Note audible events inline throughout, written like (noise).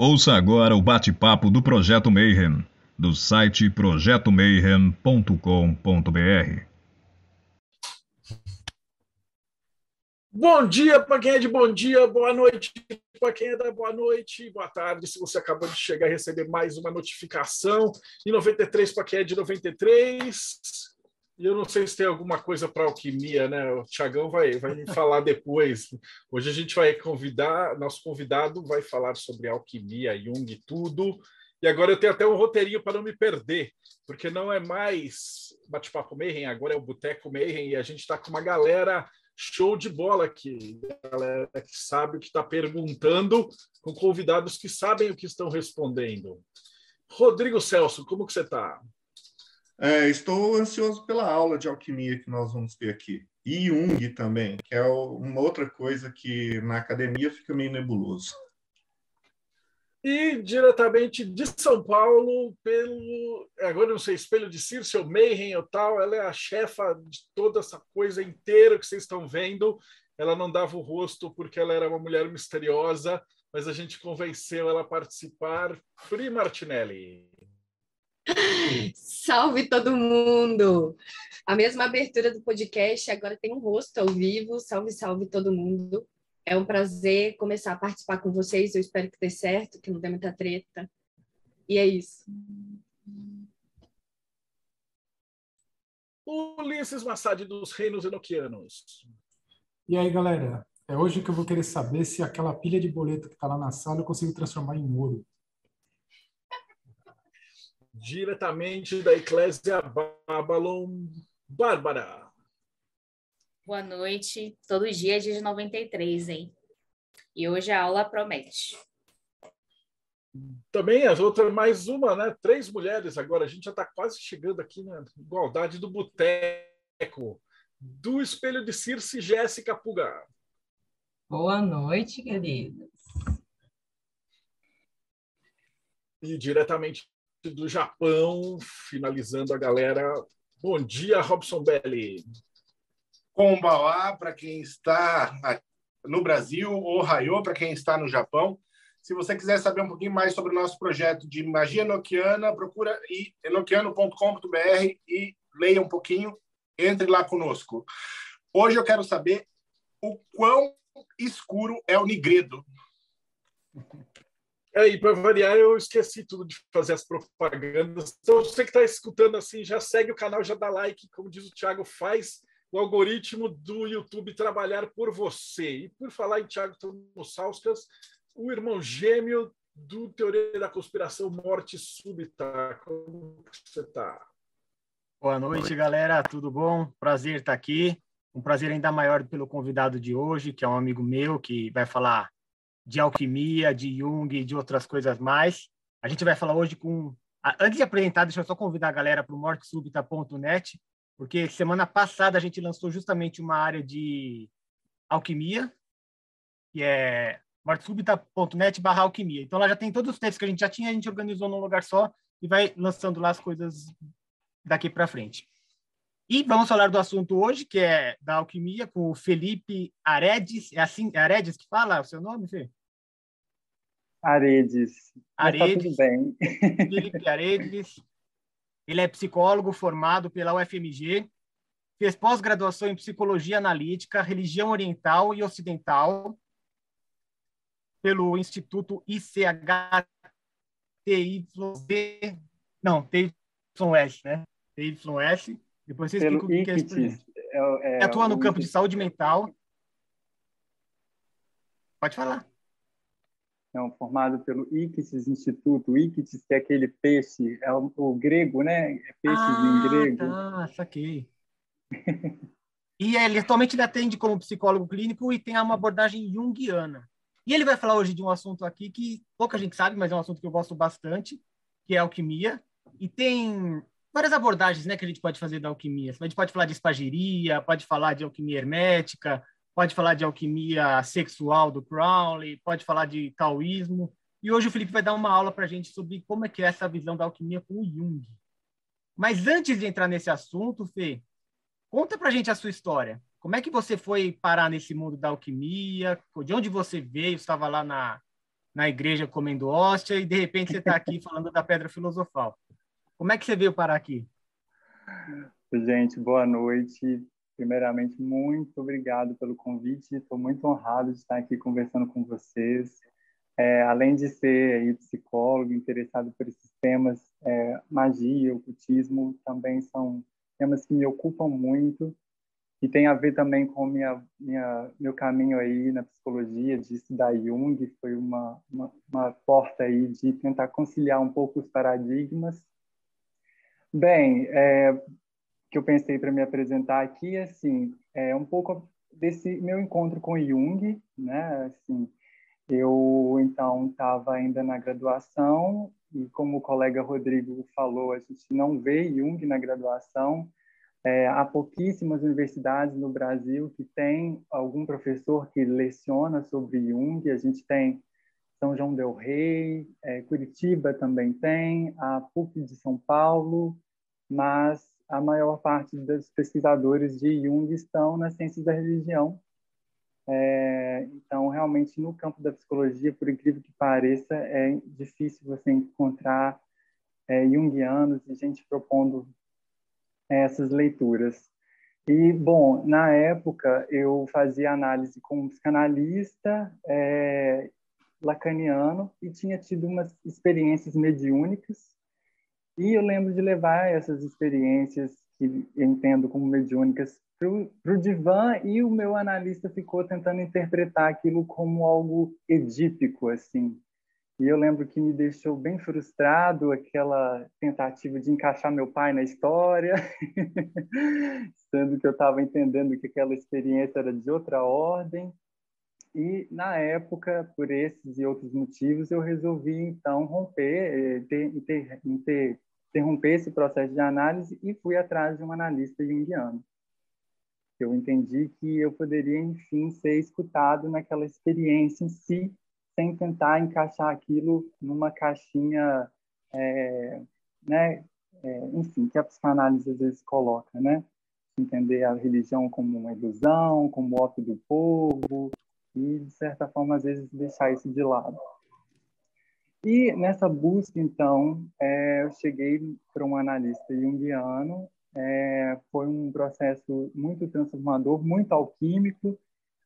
Ouça agora o bate-papo do Projeto Mayhem, do site projetomayhem.com.br. Bom dia para quem é de bom dia, boa noite para quem é da boa noite, boa tarde. Se você acabou de chegar e receber mais uma notificação, e 93 para quem é de 93. E eu não sei se tem alguma coisa para alquimia, né? O Tiagão vai, vai me falar depois. Hoje a gente vai convidar, nosso convidado vai falar sobre alquimia, Jung e tudo. E agora eu tenho até um roteirinho para não me perder, porque não é mais bate-papo Mayhem, agora é o Boteco Mayhem, e a gente está com uma galera show de bola aqui. Galera que sabe o que está perguntando, com convidados que sabem o que estão respondendo. Rodrigo Celso, como que você está? É, estou ansioso pela aula de alquimia que nós vamos ter aqui. E Jung também, que é uma outra coisa que na academia fica meio nebuloso. E diretamente de São Paulo, pelo. Agora não sei, Espelho de Circe ou Mayhem ou tal, ela é a chefa de toda essa coisa inteira que vocês estão vendo. Ela não dava o rosto porque ela era uma mulher misteriosa, mas a gente convenceu ela a participar. Pri Martinelli. Salve todo mundo! A mesma abertura do podcast, agora tem um rosto ao vivo. Salve, salve todo mundo. É um prazer começar a participar com vocês. Eu espero que dê certo, que não dê muita treta. E é isso. Ulisses Massad dos Reinos Enoquianos. E aí, galera? É hoje que eu vou querer saber se aquela pilha de boleto que está lá na sala eu consigo transformar em ouro. Diretamente da Eclésia Babylon, Bárbara. Boa noite. Todo dia é dia de 93, hein? E hoje a aula promete. Também as outras, mais uma, né? Três mulheres agora. A gente já está quase chegando aqui na igualdade do boteco. Do Espelho de Circe, Jéssica Puga. Boa noite, queridos. E diretamente do Japão, finalizando a galera. Bom dia, Robson Belli. Kombawa para quem está no Brasil, ou Rayo para quem está no Japão. Se você quiser saber um pouquinho mais sobre o nosso projeto de magia enoquiana, procura enoquiano.com.br e leia um pouquinho, entre lá conosco. Hoje eu quero saber o quão escuro é o Nigredo. (laughs) É, e para variar, eu esqueci tudo de fazer as propagandas. Então, você que está escutando assim, já segue o canal, já dá like, como diz o Thiago, faz o algoritmo do YouTube trabalhar por você. E por falar em Thiago Tomussauskas, o irmão gêmeo do Teoria da Conspiração Morte Súbita. Como você está? Boa noite, galera. Tudo bom? Prazer estar aqui. Um prazer ainda maior pelo convidado de hoje, que é um amigo meu, que vai falar de alquimia, de Jung e de outras coisas mais. A gente vai falar hoje com... Antes de apresentar, deixa eu só convidar a galera para o mortesúbita.net, porque semana passada a gente lançou justamente uma área de alquimia, que é mortesúbita.net barra alquimia. Então lá já tem todos os textos que a gente já tinha, a gente organizou num lugar só e vai lançando lá as coisas daqui para frente. E vamos falar do assunto hoje, que é da alquimia, com o Felipe Aredes. É assim, é Aredes que fala o seu nome, Fê? Aredes. Aredes. Tá tudo bem. Felipe Aredes. Ele é psicólogo formado pela UFMG, fez pós-graduação em psicologia analítica, religião oriental e ocidental pelo Instituto ICHTYZ, não, TYS, né? TYS. Depois vocês explicam o que é projeto. É, é, atua no campo de saúde mental. Pode falar. Não, formado pelo ICTS Instituto. O ICTS é aquele peixe, é o, o grego, né? É peixes ah, em grego. Ah, saquei. e ele atualmente ele atende como psicólogo clínico e tem uma abordagem junguiana. E ele vai falar hoje de um assunto aqui que pouca gente sabe, mas é um assunto que eu gosto bastante, que é a alquimia. E tem várias abordagens né, que a gente pode fazer da alquimia. A gente pode falar de espagiria, pode falar de alquimia hermética, pode falar de alquimia sexual do Crowley, pode falar de taoísmo. E hoje o Felipe vai dar uma aula para a gente sobre como é que é essa visão da alquimia com o Jung. Mas antes de entrar nesse assunto, Fê, conta para a gente a sua história. Como é que você foi parar nesse mundo da alquimia? De onde você veio? Estava lá na, na igreja comendo hóstia e de repente você está aqui (laughs) falando da pedra filosofal. Como é que você veio parar aqui? Gente, boa noite. Primeiramente, muito obrigado pelo convite. Estou muito honrado de estar aqui conversando com vocês. É, além de ser aí, psicólogo, interessado por esses temas, é, magia, ocultismo, também são temas que me ocupam muito e tem a ver também com minha, minha meu caminho aí na psicologia de estudar Jung foi uma, uma, uma porta aí de tentar conciliar um pouco os paradigmas bem é, que eu pensei para me apresentar aqui assim é um pouco desse meu encontro com Jung né assim eu então estava ainda na graduação e como o colega Rodrigo falou a gente não vê Jung na graduação é, há pouquíssimas universidades no Brasil que tem algum professor que leciona sobre Jung. A gente tem São João del Rei, é, Curitiba também tem, a PUC de São Paulo, mas a maior parte dos pesquisadores de Jung estão nas ciências da religião. É, então, realmente, no campo da psicologia, por incrível que pareça, é difícil você encontrar é, junguianos e gente propondo essas leituras. E, bom, na época eu fazia análise com um psicanalista é, lacaniano e tinha tido umas experiências mediúnicas. E eu lembro de levar essas experiências, que eu entendo como mediúnicas, para o divã e o meu analista ficou tentando interpretar aquilo como algo edípico, assim. E eu lembro que me deixou bem frustrado aquela tentativa de encaixar meu pai na história, (laughs) sendo que eu estava entendendo que aquela experiência era de outra ordem. E, na época, por esses e outros motivos, eu resolvi, então, romper, inter, inter, inter, interromper esse processo de análise e fui atrás de um analista junguiano. Eu entendi que eu poderia, enfim, ser escutado naquela experiência em si, sem tentar encaixar aquilo numa caixinha, é, né, é, enfim, que a psicanálise às vezes coloca, né? Entender a religião como uma ilusão, como ópio do povo, e, de certa forma, às vezes deixar isso de lado. E nessa busca, então, é, eu cheguei para um analista junguiano. É, foi um processo muito transformador, muito alquímico.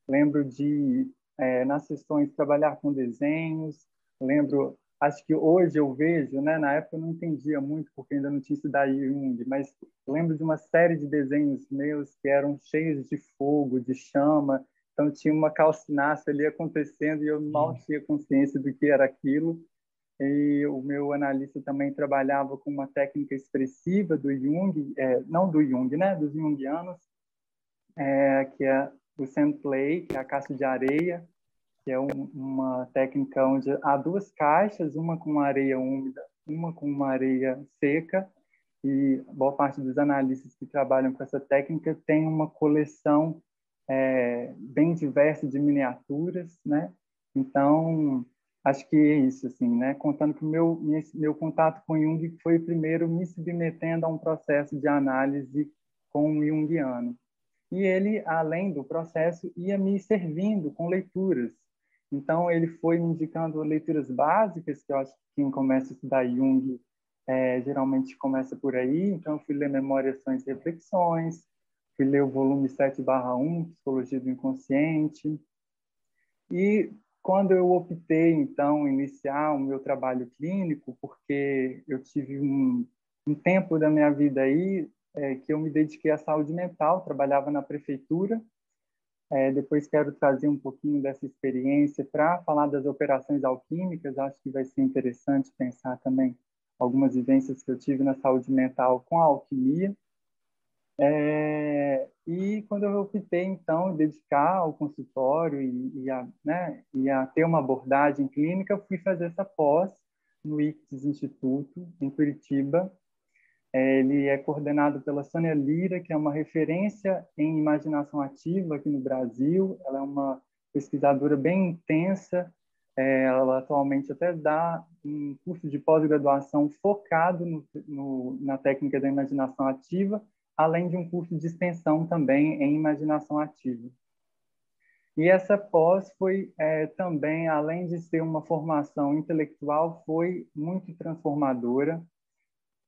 Lembro de é, nas sessões trabalhar com desenhos. Lembro, acho que hoje eu vejo, né? Na época eu não entendia muito porque ainda não tinha estudado Jung, mas lembro de uma série de desenhos meus que eram cheios de fogo, de chama. Então tinha uma calcinácea ali acontecendo e eu mal tinha consciência do que era aquilo. E o meu analista também trabalhava com uma técnica expressiva do Jung, é, não do Jung, né, dos Jungianos, é, que é o sand play, que é a caixa de areia, que é um, uma técnica onde há duas caixas, uma com areia úmida, uma com uma areia seca, e boa parte dos analistas que trabalham com essa técnica tem uma coleção é, bem diversa de miniaturas, né? Então, acho que é isso, assim, né? Contando que o meu, meu contato com Jung foi primeiro me submetendo a um processo de análise com o Jungiano. E ele, além do processo, ia me servindo com leituras. Então, ele foi me indicando leituras básicas, que eu acho que quem começa a estudar Jung é, geralmente começa por aí. Então, eu fui ler Memórias, Sonhos e Reflexões, fui ler o volume 7/1, Psicologia do Inconsciente. E quando eu optei, então, iniciar o meu trabalho clínico, porque eu tive um, um tempo da minha vida aí é, que eu me dediquei à saúde mental, trabalhava na prefeitura. É, depois quero trazer um pouquinho dessa experiência para falar das operações alquímicas. Acho que vai ser interessante pensar também algumas vivências que eu tive na saúde mental com a alquimia. É, e quando eu optei, então, dedicar ao consultório e, e, a, né, e a ter uma abordagem clínica, fui fazer essa pós no ICTS Instituto, em Curitiba, é, ele é coordenado pela Sônia Lira, que é uma referência em imaginação ativa aqui no Brasil. Ela é uma pesquisadora bem intensa. É, ela atualmente até dá um curso de pós-graduação focado no, no, na técnica da imaginação ativa, além de um curso de extensão também em imaginação ativa. E essa pós foi é, também, além de ser uma formação intelectual, foi muito transformadora.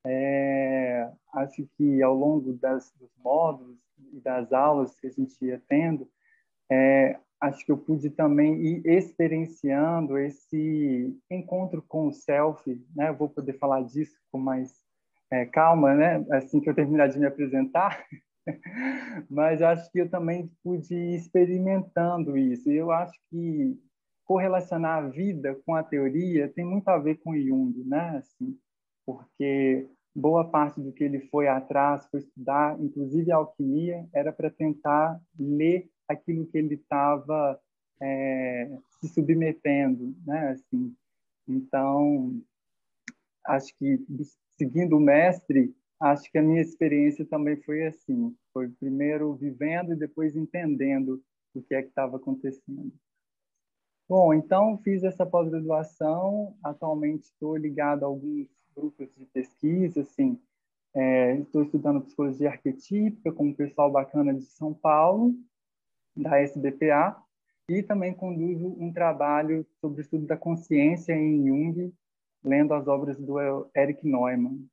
É, acho que ao longo das, dos módulos e das aulas que a gente ia tendo, é, acho que eu pude também ir experienciando esse encontro com o self, né? vou poder falar disso com mais é, calma, né? Assim que eu terminar de me apresentar. (laughs) Mas acho que eu também pude ir experimentando isso. E eu acho que correlacionar a vida com a teoria tem muito a ver com Jung, né? Assim, porque boa parte do que ele foi atrás, foi estudar, inclusive a alquimia, era para tentar ler aquilo que ele estava é, se submetendo, né? Assim, então, acho que seguindo o mestre, acho que a minha experiência também foi assim. Foi primeiro vivendo e depois entendendo o que é que estava acontecendo. Bom, então fiz essa pós-graduação. Atualmente estou ligado a alguns grupos de pesquisa, assim. É, estou estudando psicologia arquetípica com um pessoal bacana de São Paulo, da SBPA, e também conduzo um trabalho sobre o estudo da consciência em Jung, lendo as obras do Eric Neumann.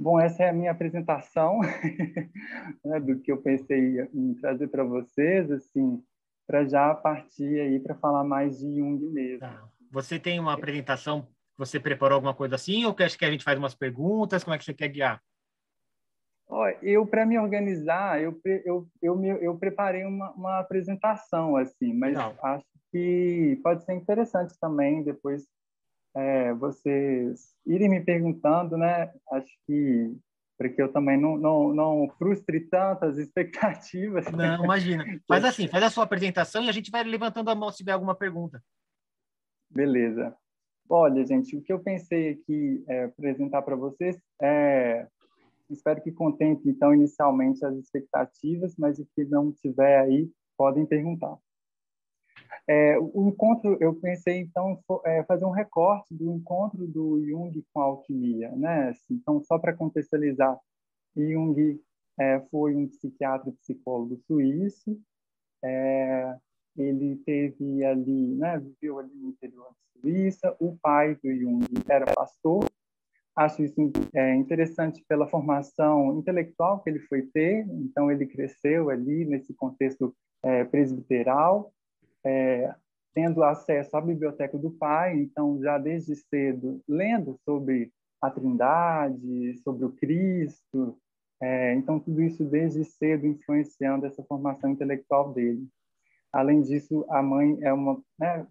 Bom, essa é a minha apresentação (laughs) né, do que eu pensei em trazer para vocês, assim, para já partir aí para falar mais de Jung mesmo. Tá. Você tem uma apresentação, você preparou alguma coisa assim, ou quer que a gente faz umas perguntas? Como é que você quer guiar? eu, para me organizar, eu, eu, eu, eu preparei uma, uma apresentação, assim, mas Não. acho que pode ser interessante também depois é, vocês irem me perguntando, né? Acho que para que eu também não, não, não frustre tantas (laughs) expectativas. Não, imagina. (laughs) Faz assim, faz a sua apresentação e a gente vai levantando a mão se tiver alguma pergunta. Beleza. Olha, gente, o que eu pensei aqui é, apresentar para vocês é espero que contemple então inicialmente as expectativas, mas o que não tiver aí podem perguntar. É, o encontro, eu pensei, então, é, fazer um recorte do encontro do Jung com a alquimia. Né? Assim, então, só para contextualizar, Jung é, foi um psiquiatra e psicólogo suíço. É, ele teve ali, né, viveu ali no interior da Suíça. O pai do Jung era pastor. Acho isso é, interessante pela formação intelectual que ele foi ter. Então, ele cresceu ali nesse contexto é, presbiteral é, tendo acesso à biblioteca do pai, então já desde cedo lendo sobre a Trindade, sobre o Cristo, é, então tudo isso desde cedo influenciando essa formação intelectual dele. Além disso, a mãe é uma né,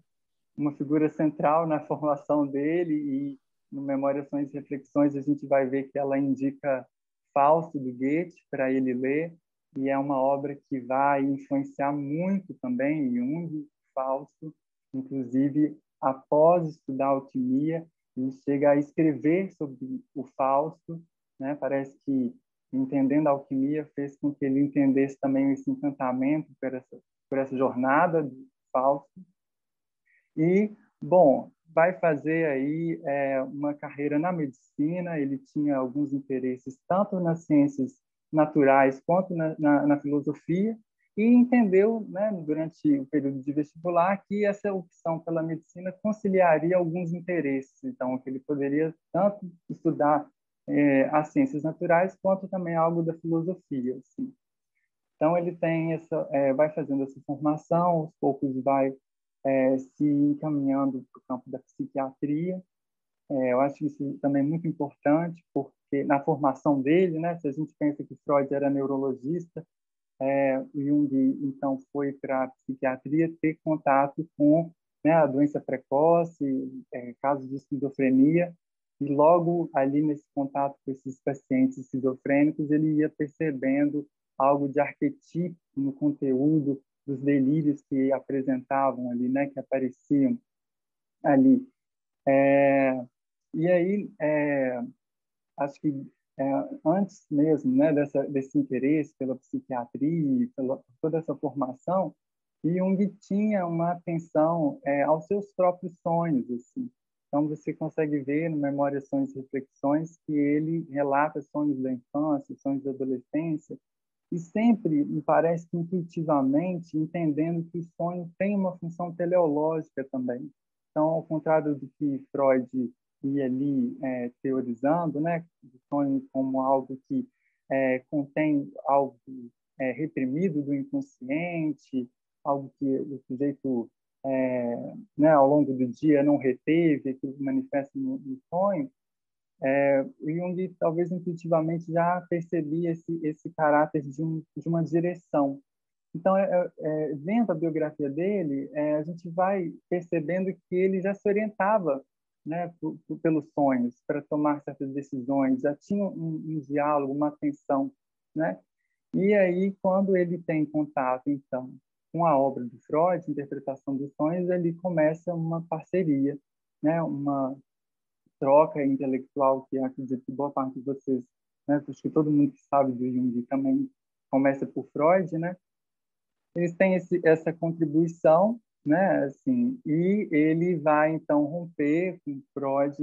uma figura central na (laughs) formação dele e no Memórias e Reflexões a gente vai ver que ela indica Fausto do Goethe para ele ler e é uma obra que vai influenciar muito também Jung, Fausto, inclusive após estudar alquimia, ele chega a escrever sobre o Fausto, né? Parece que entendendo a alquimia fez com que ele entendesse também esse encantamento por essa por essa jornada do Fausto. E bom, vai fazer aí é, uma carreira na medicina. Ele tinha alguns interesses tanto nas ciências naturais quanto na, na, na filosofia e entendeu, né, durante o período de vestibular, que essa opção pela medicina conciliaria alguns interesses, então que ele poderia tanto estudar é, as ciências naturais quanto também algo da filosofia. Assim. Então ele tem essa, é, vai fazendo essa formação, aos poucos vai é, se encaminhando para o campo da psiquiatria. É, eu acho isso também muito importante, porque na formação dele, né, se a gente pensa que Freud era neurologista, é, Jung, então, foi para a psiquiatria ter contato com né, a doença precoce, é, casos de esquizofrenia, e logo ali nesse contato com esses pacientes esquizofrênicos, ele ia percebendo algo de arquetípico no conteúdo dos delírios que apresentavam ali, né, que apareciam ali. É, e aí, é, acho que é, antes mesmo né, dessa, desse interesse pela psiquiatria, pela toda essa formação, Jung tinha uma atenção é, aos seus próprios sonhos. Assim. Então, você consegue ver no Memórias, Sonhos e Reflexões que ele relata sonhos da infância, sonhos da adolescência, e sempre me parece que intuitivamente entendendo que o sonho tem uma função teleológica também. Então, ao contrário do que Freud ia ali é, teorizando, né, o sonho como algo que é, contém algo é, reprimido do inconsciente, algo que o sujeito é, né, ao longo do dia não reteve, que manifesta no, no sonho, é, Jung talvez intuitivamente já percebia esse, esse caráter de, um, de uma direção. Então, é, é, vendo a biografia dele, é, a gente vai percebendo que ele já se orientava né, pelos sonhos para tomar certas decisões, já tinha um, um, diálogo, uma atenção, né? E aí, quando ele tem contato, então, com a obra do Freud, Interpretação dos Sonhos, ele começa uma parceria, né? Uma troca intelectual que acredito que boa parte de vocês, né, acho que todo mundo que sabe do Jung também começa por Freud, né? Eles têm esse, essa contribuição, né, assim, e ele vai então romper com Freud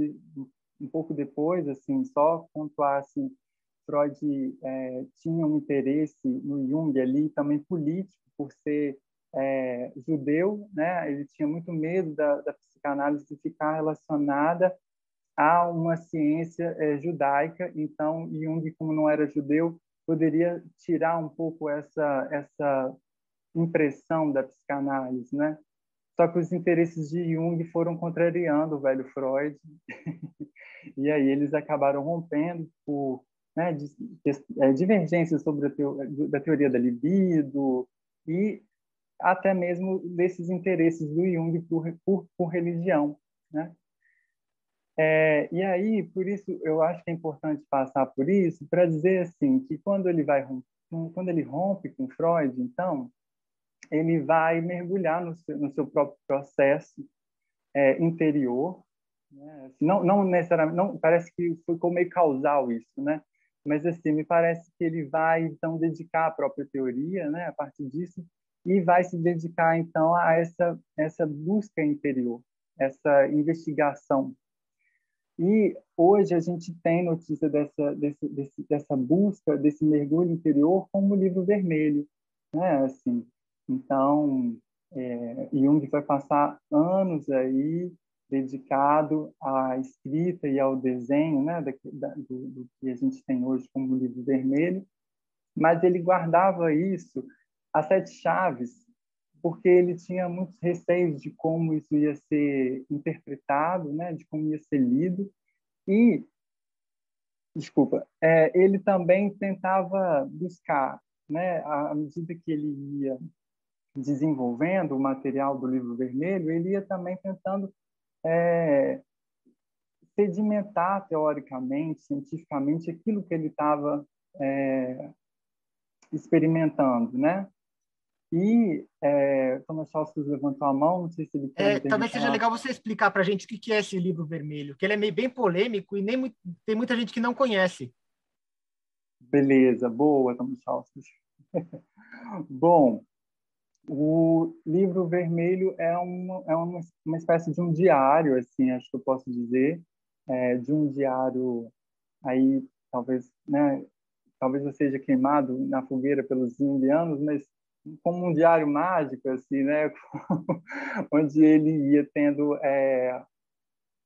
um pouco depois, assim, só pontuar assim, Freud é, tinha um interesse no Jung ali também político por ser é, judeu, né? Ele tinha muito medo da, da psicanálise ficar relacionada há uma ciência é, judaica, então Jung, como não era judeu, poderia tirar um pouco essa essa impressão da psicanálise, né? Só que os interesses de Jung foram contrariando o velho Freud, (laughs) e aí eles acabaram rompendo por né, é, divergências sobre a teo, da teoria da libido e até mesmo desses interesses do Jung por, por, por religião, né? É, e aí, por isso, eu acho que é importante passar por isso para dizer assim que quando ele vai quando ele rompe com Freud, então ele vai mergulhar no seu, no seu próprio processo é, interior, né? Não, não necessariamente, não parece que ficou meio causal isso, né? Mas assim me parece que ele vai então dedicar a própria teoria, né? A partir disso e vai se dedicar então a essa essa busca interior, essa investigação e hoje a gente tem notícia dessa, desse, desse, dessa busca, desse mergulho interior como o livro vermelho, né? Assim, então, é, Jung vai passar anos aí dedicado à escrita e ao desenho, né? Da, da, do, do que a gente tem hoje como livro vermelho, mas ele guardava isso a sete chaves porque ele tinha muitos receios de como isso ia ser interpretado, né, de como ia ser lido. E, desculpa, é, ele também tentava buscar, né, à medida que ele ia desenvolvendo o material do livro vermelho, ele ia também tentando é, sedimentar teoricamente, cientificamente, aquilo que ele estava é, experimentando, né? E é, Thomas Chalsky levantou a mão, não sei se ele quer. É, talvez seja legal você explicar para a gente o que é esse livro vermelho, que ele é meio bem polêmico e nem tem muita gente que não conhece. Beleza, boa, Thomas Chalsky. (laughs) Bom, o livro vermelho é uma, é uma, uma espécie de um diário, assim, acho que eu posso dizer, é, de um diário aí, talvez, né, talvez eu seja queimado na fogueira pelos indianos, mas como um diário mágico, assim, né? (laughs) onde ele ia tendo é,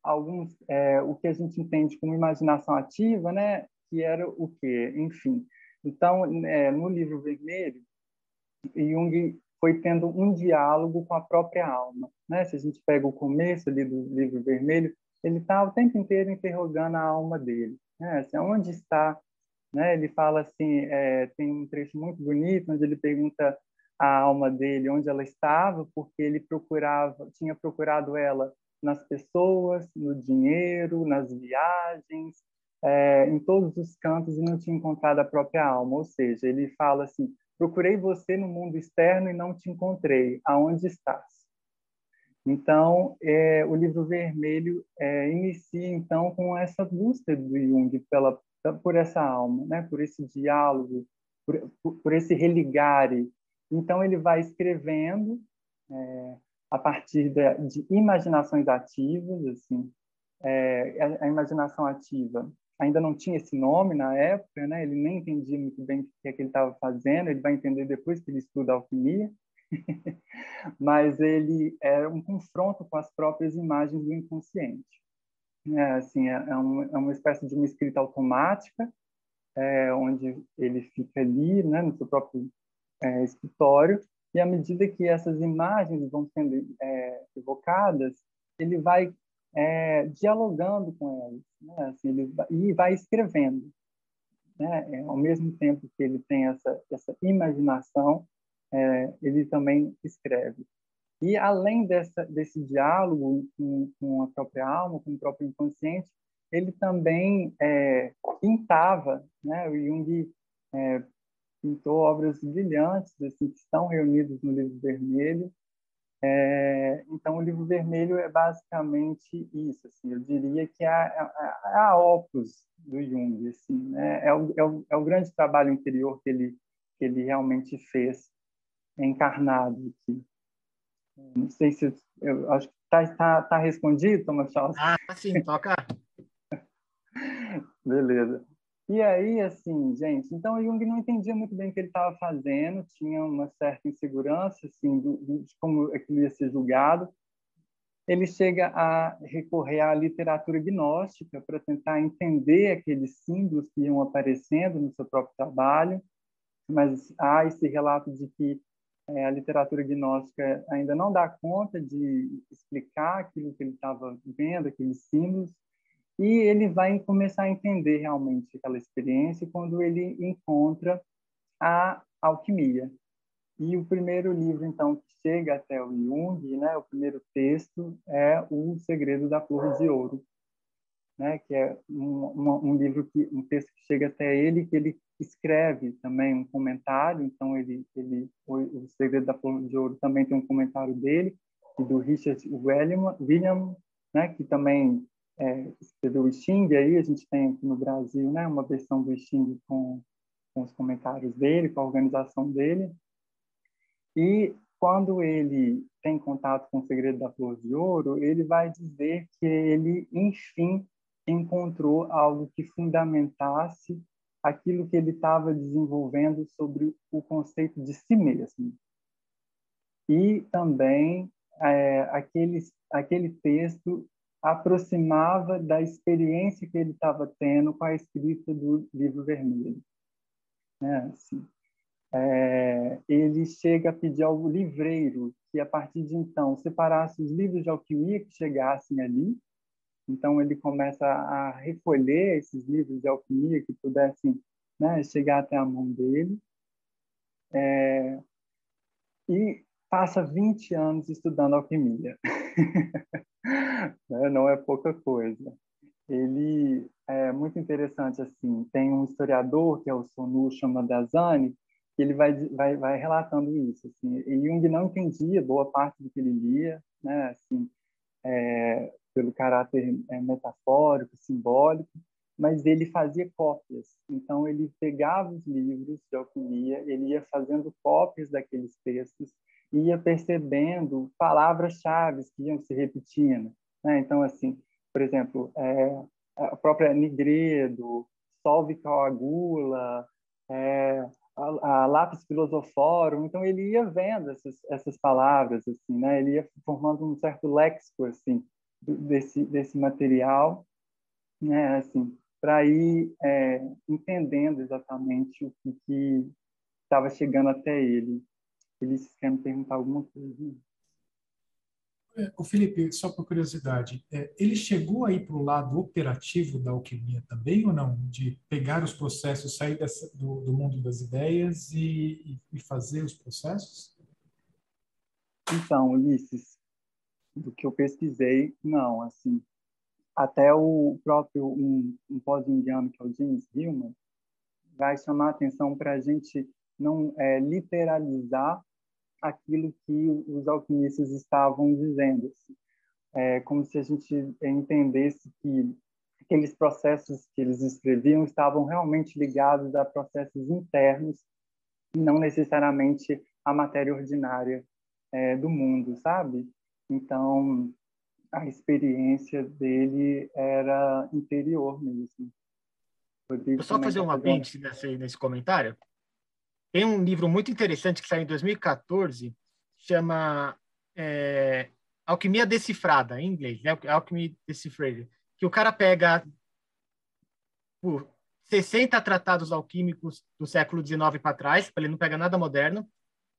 alguns, é, o que a gente entende como imaginação ativa, né? Que era o quê? Enfim. Então, é, no livro vermelho, Jung foi tendo um diálogo com a própria alma, né? Se a gente pega o começo ali do livro vermelho, ele está o tempo inteiro interrogando a alma dele, né? Assim, onde está né? Ele fala assim, é, tem um trecho muito bonito onde ele pergunta a alma dele onde ela estava, porque ele procurava, tinha procurado ela nas pessoas, no dinheiro, nas viagens, é, em todos os cantos e não tinha encontrado a própria alma. Ou seja, ele fala assim: procurei você no mundo externo e não te encontrei. Aonde estás? Então, é, o livro vermelho é, inicia então com essa busca do Jung pela por essa alma, né? Por esse diálogo, por, por esse religare então, ele vai escrevendo é, a partir de, de, imaginações ativas, assim. É, a, a, imaginação ativa ainda não tinha esse nome na época, né? Ele nem entendia muito bem o que é que ele estava fazendo. Ele vai entender depois que ele estuda alquimia. (laughs) Mas ele é um confronto com as próprias imagens do inconsciente. É, assim, é, é, um, é uma espécie de uma escrita automática, é, onde ele fica ali, né, no seu próprio é, escritório, e à medida que essas imagens vão sendo é, evocadas, ele vai é, dialogando com elas, né? assim, ele e vai escrevendo. Né? É, ao mesmo tempo que ele tem essa, essa imaginação, é, ele também escreve. E além dessa, desse diálogo com, com, a própria alma, com o próprio inconsciente, ele também é, pintava, né? O Jung é, pintou obras brilhantes, assim, que estão reunidas no livro vermelho, é, então, o livro vermelho é basicamente isso. Assim, eu diria que é a, a, é a opus do Jung. Assim, né? é, o, é, o, é o grande trabalho interior que ele, que ele realmente fez, encarnado aqui. Não sei se eu acho que está tá, tá respondido, Thomas Charles. Ah, sim, toca. Beleza. E aí, assim, gente, então Jung não entendia muito bem o que ele estava fazendo, tinha uma certa insegurança, assim, do, de como aquilo ia ser julgado. Ele chega a recorrer à literatura gnóstica para tentar entender aqueles símbolos que iam aparecendo no seu próprio trabalho, mas há esse relato de que é, a literatura gnóstica ainda não dá conta de explicar aquilo que ele estava vendo, aqueles símbolos, e ele vai começar a entender realmente aquela experiência quando ele encontra a alquimia. E o primeiro livro, então, que chega até o Jung, né, o primeiro texto, é O Segredo da Flor de Ouro, né, que é um, um livro, que, um texto que chega até ele, que ele escreve também um comentário, então ele, ele o Segredo da Flor de Ouro também tem um comentário dele, e do Richard William, William né, que também é, escreveu o Xing, aí a gente tem aqui no Brasil né, uma versão do Xing com, com os comentários dele, com a organização dele. E quando ele tem contato com o segredo da flor de ouro, ele vai dizer que ele, enfim, encontrou algo que fundamentasse aquilo que ele estava desenvolvendo sobre o conceito de si mesmo. E também é, aquele, aquele texto aproximava da experiência que ele estava tendo com a escrita do livro vermelho. Né? Assim, é, ele chega a pedir ao livreiro que, a partir de então, separasse os livros de alquimia que chegassem ali. Então, ele começa a recolher esses livros de alquimia que pudessem né, chegar até a mão dele. É, e passa 20 anos estudando alquimia. (laughs) né? Não é pouca coisa. Ele é muito interessante assim. Tem um historiador que é o Sonu Shamadazani, que ele vai, vai, vai relatando isso. Assim, e Jung não entendia boa parte do que ele lia, né? Assim, é, pelo caráter é, metafórico, simbólico, mas ele fazia cópias. Então ele pegava os livros de alquimia, ele ia fazendo cópias daqueles textos ia percebendo palavras-chave que iam se repetindo. Né? Então, assim, por exemplo, é, a própria nigredo, solve coagula, é, a, a lápis filosoforum. Então, ele ia vendo essas, essas palavras, assim, né? ele ia formando um certo léxico assim, desse, desse material, né? assim, para ir é, entendendo exatamente o que estava chegando até ele. Ulisses quer me perguntar alguma coisa. É, o Felipe, só por curiosidade, é, ele chegou aí para o lado operativo da alquimia também ou não? De pegar os processos, sair dessa, do, do, mundo das ideias e, e, fazer os processos? Então, Ulisses, do que eu pesquisei, não, assim, até o próprio um, um pós-indiano que é o James Hillman vai chamar a atenção para a gente não é, literalizar aquilo que os alquimistas estavam dizendo. Assim. É como se a gente entendesse que aqueles processos que eles escreviam estavam realmente ligados a processos internos e não necessariamente à matéria ordinária é, do mundo, sabe? Então, a experiência dele era interior mesmo. Vou só fazer um apêndice nesse, nesse comentário. Tem um livro muito interessante que saiu em 2014, chama é, Alquimia Decifrada, em inglês, né? Alchemy Decifred, que o cara pega por 60 tratados alquímicos do século XIX para trás, ele não pega nada moderno,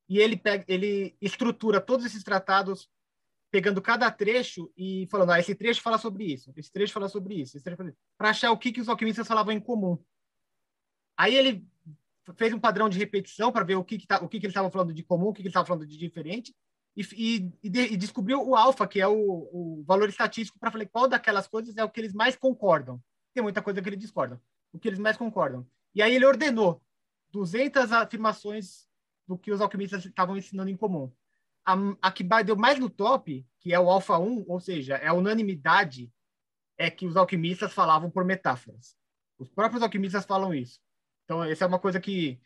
e ele pega, ele estrutura todos esses tratados pegando cada trecho e falando, ah, esse trecho fala sobre isso, esse trecho fala sobre isso, para achar o que, que os alquimistas falavam em comum. Aí ele fez um padrão de repetição para ver o que, que, tá, o que, que eles estavam falando de comum, o que, que eles estavam falando de diferente, e, e, e, descobriu o alfa, que é o, o valor estatístico, para falar qual daquelas coisas é o que eles mais concordam. Tem muita coisa que eles discordam. O que eles mais concordam. E aí ele ordenou 200 afirmações do que os alquimistas estavam ensinando em comum a, a que deu mais no top, que é o alfa 1, ou seja, é a unanimidade, é que os alquimistas falavam por metáforas. Os próprios alquimistas falam isso. Então, essa é uma coisa que.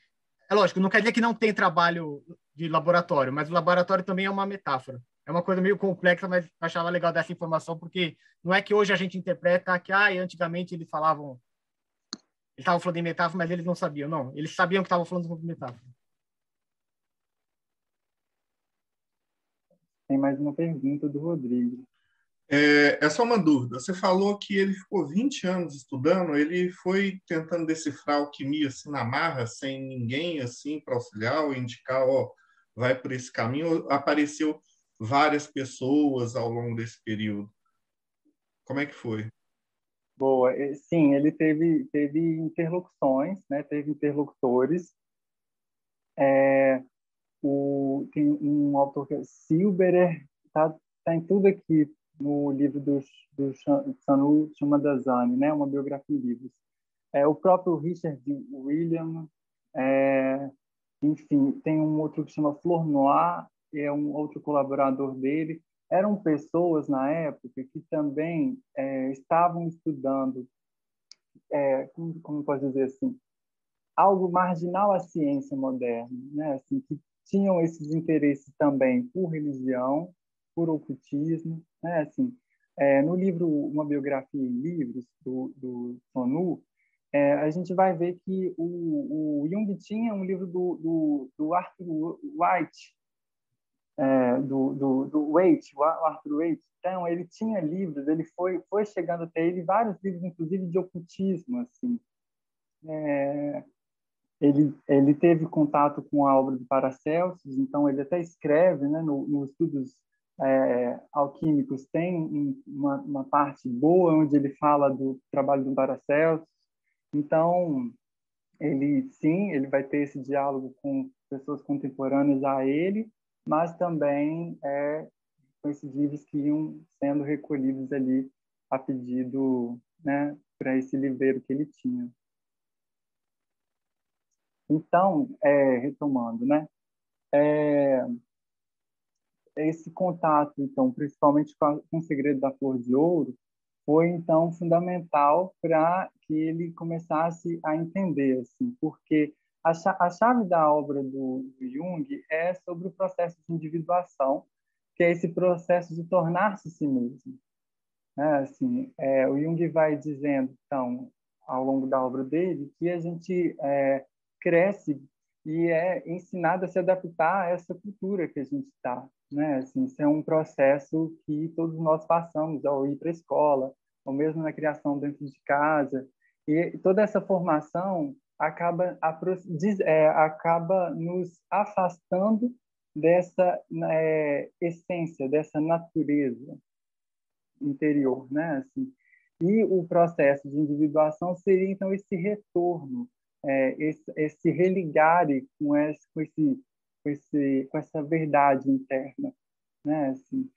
É lógico, não quer dizer que não tem trabalho de laboratório, mas o laboratório também é uma metáfora. É uma coisa meio complexa, mas achava legal dessa informação, porque não é que hoje a gente interpreta que ah, antigamente eles falavam. Eles estavam falando em metáfora, mas eles não sabiam. Não, eles sabiam que estavam falando sobre metáfora. Tem mais uma pergunta do Rodrigo. É, é, só uma dúvida. Você falou que ele ficou 20 anos estudando, ele foi tentando decifrar alquimia assim na marra, sem ninguém assim para auxiliar ou indicar, ó, vai por esse caminho. Apareceu várias pessoas ao longo desse período. Como é que foi? Boa, sim, ele teve teve interlocuções, né? Teve interlocutores. É, o, tem um autor que é Silberer, está tá em tudo aqui no livro do, do Sanu Chamadazani, né? uma biografia em livros. É, o próprio Richard William, é, enfim, tem um outro que chama Flor Noir, é um outro colaborador dele. Eram pessoas na época que também é, estavam estudando, é, como, como posso dizer assim, algo marginal à ciência moderna, né? Assim, que tinham esses interesses também por religião, por ocultismo, né? Assim, é, no livro Uma Biografia em Livros, do, do Sonu, é, a gente vai ver que o, o Jung tinha um livro do, do, do Arthur White, é, do, do, do Waite, o Arthur Waite. Então, ele tinha livros, ele foi, foi chegando até ele vários livros, inclusive de ocultismo, assim. É, ele, ele teve contato com a obra de Paracelsus, então ele até escreve, né, nos no estudos é, alquímicos tem uma, uma, parte boa onde ele fala do trabalho do Paracelsus. Então, ele sim, ele vai ter esse diálogo com pessoas contemporâneas a ele, mas também é, com esses livros que iam sendo recolhidos ali a pedido né, para esse livreiro que ele tinha. Então, é, retomando, né? É, esse contato, então, principalmente com, a, com, o segredo da flor de ouro, foi então fundamental para que ele começasse a entender, assim, porque a, a chave da obra do, do, Jung é sobre o processo de individuação, que é esse processo de tornar-se si mesmo. Né? Assim, é, o Jung vai dizendo, então, ao longo da obra dele, que a gente é, cresce e é ensinado a se adaptar a essa cultura que a gente está, né? Assim, isso é um processo que todos nós passamos ao ir para a escola, ou mesmo na criação dentro de casa. E toda essa formação acaba, é, acaba nos afastando dessa é, essência, dessa natureza interior, né? Assim, e o processo de individuação seria então esse retorno é, esse, esse religar com esse, com esse, com esse, com essa verdade interna, né? Assim,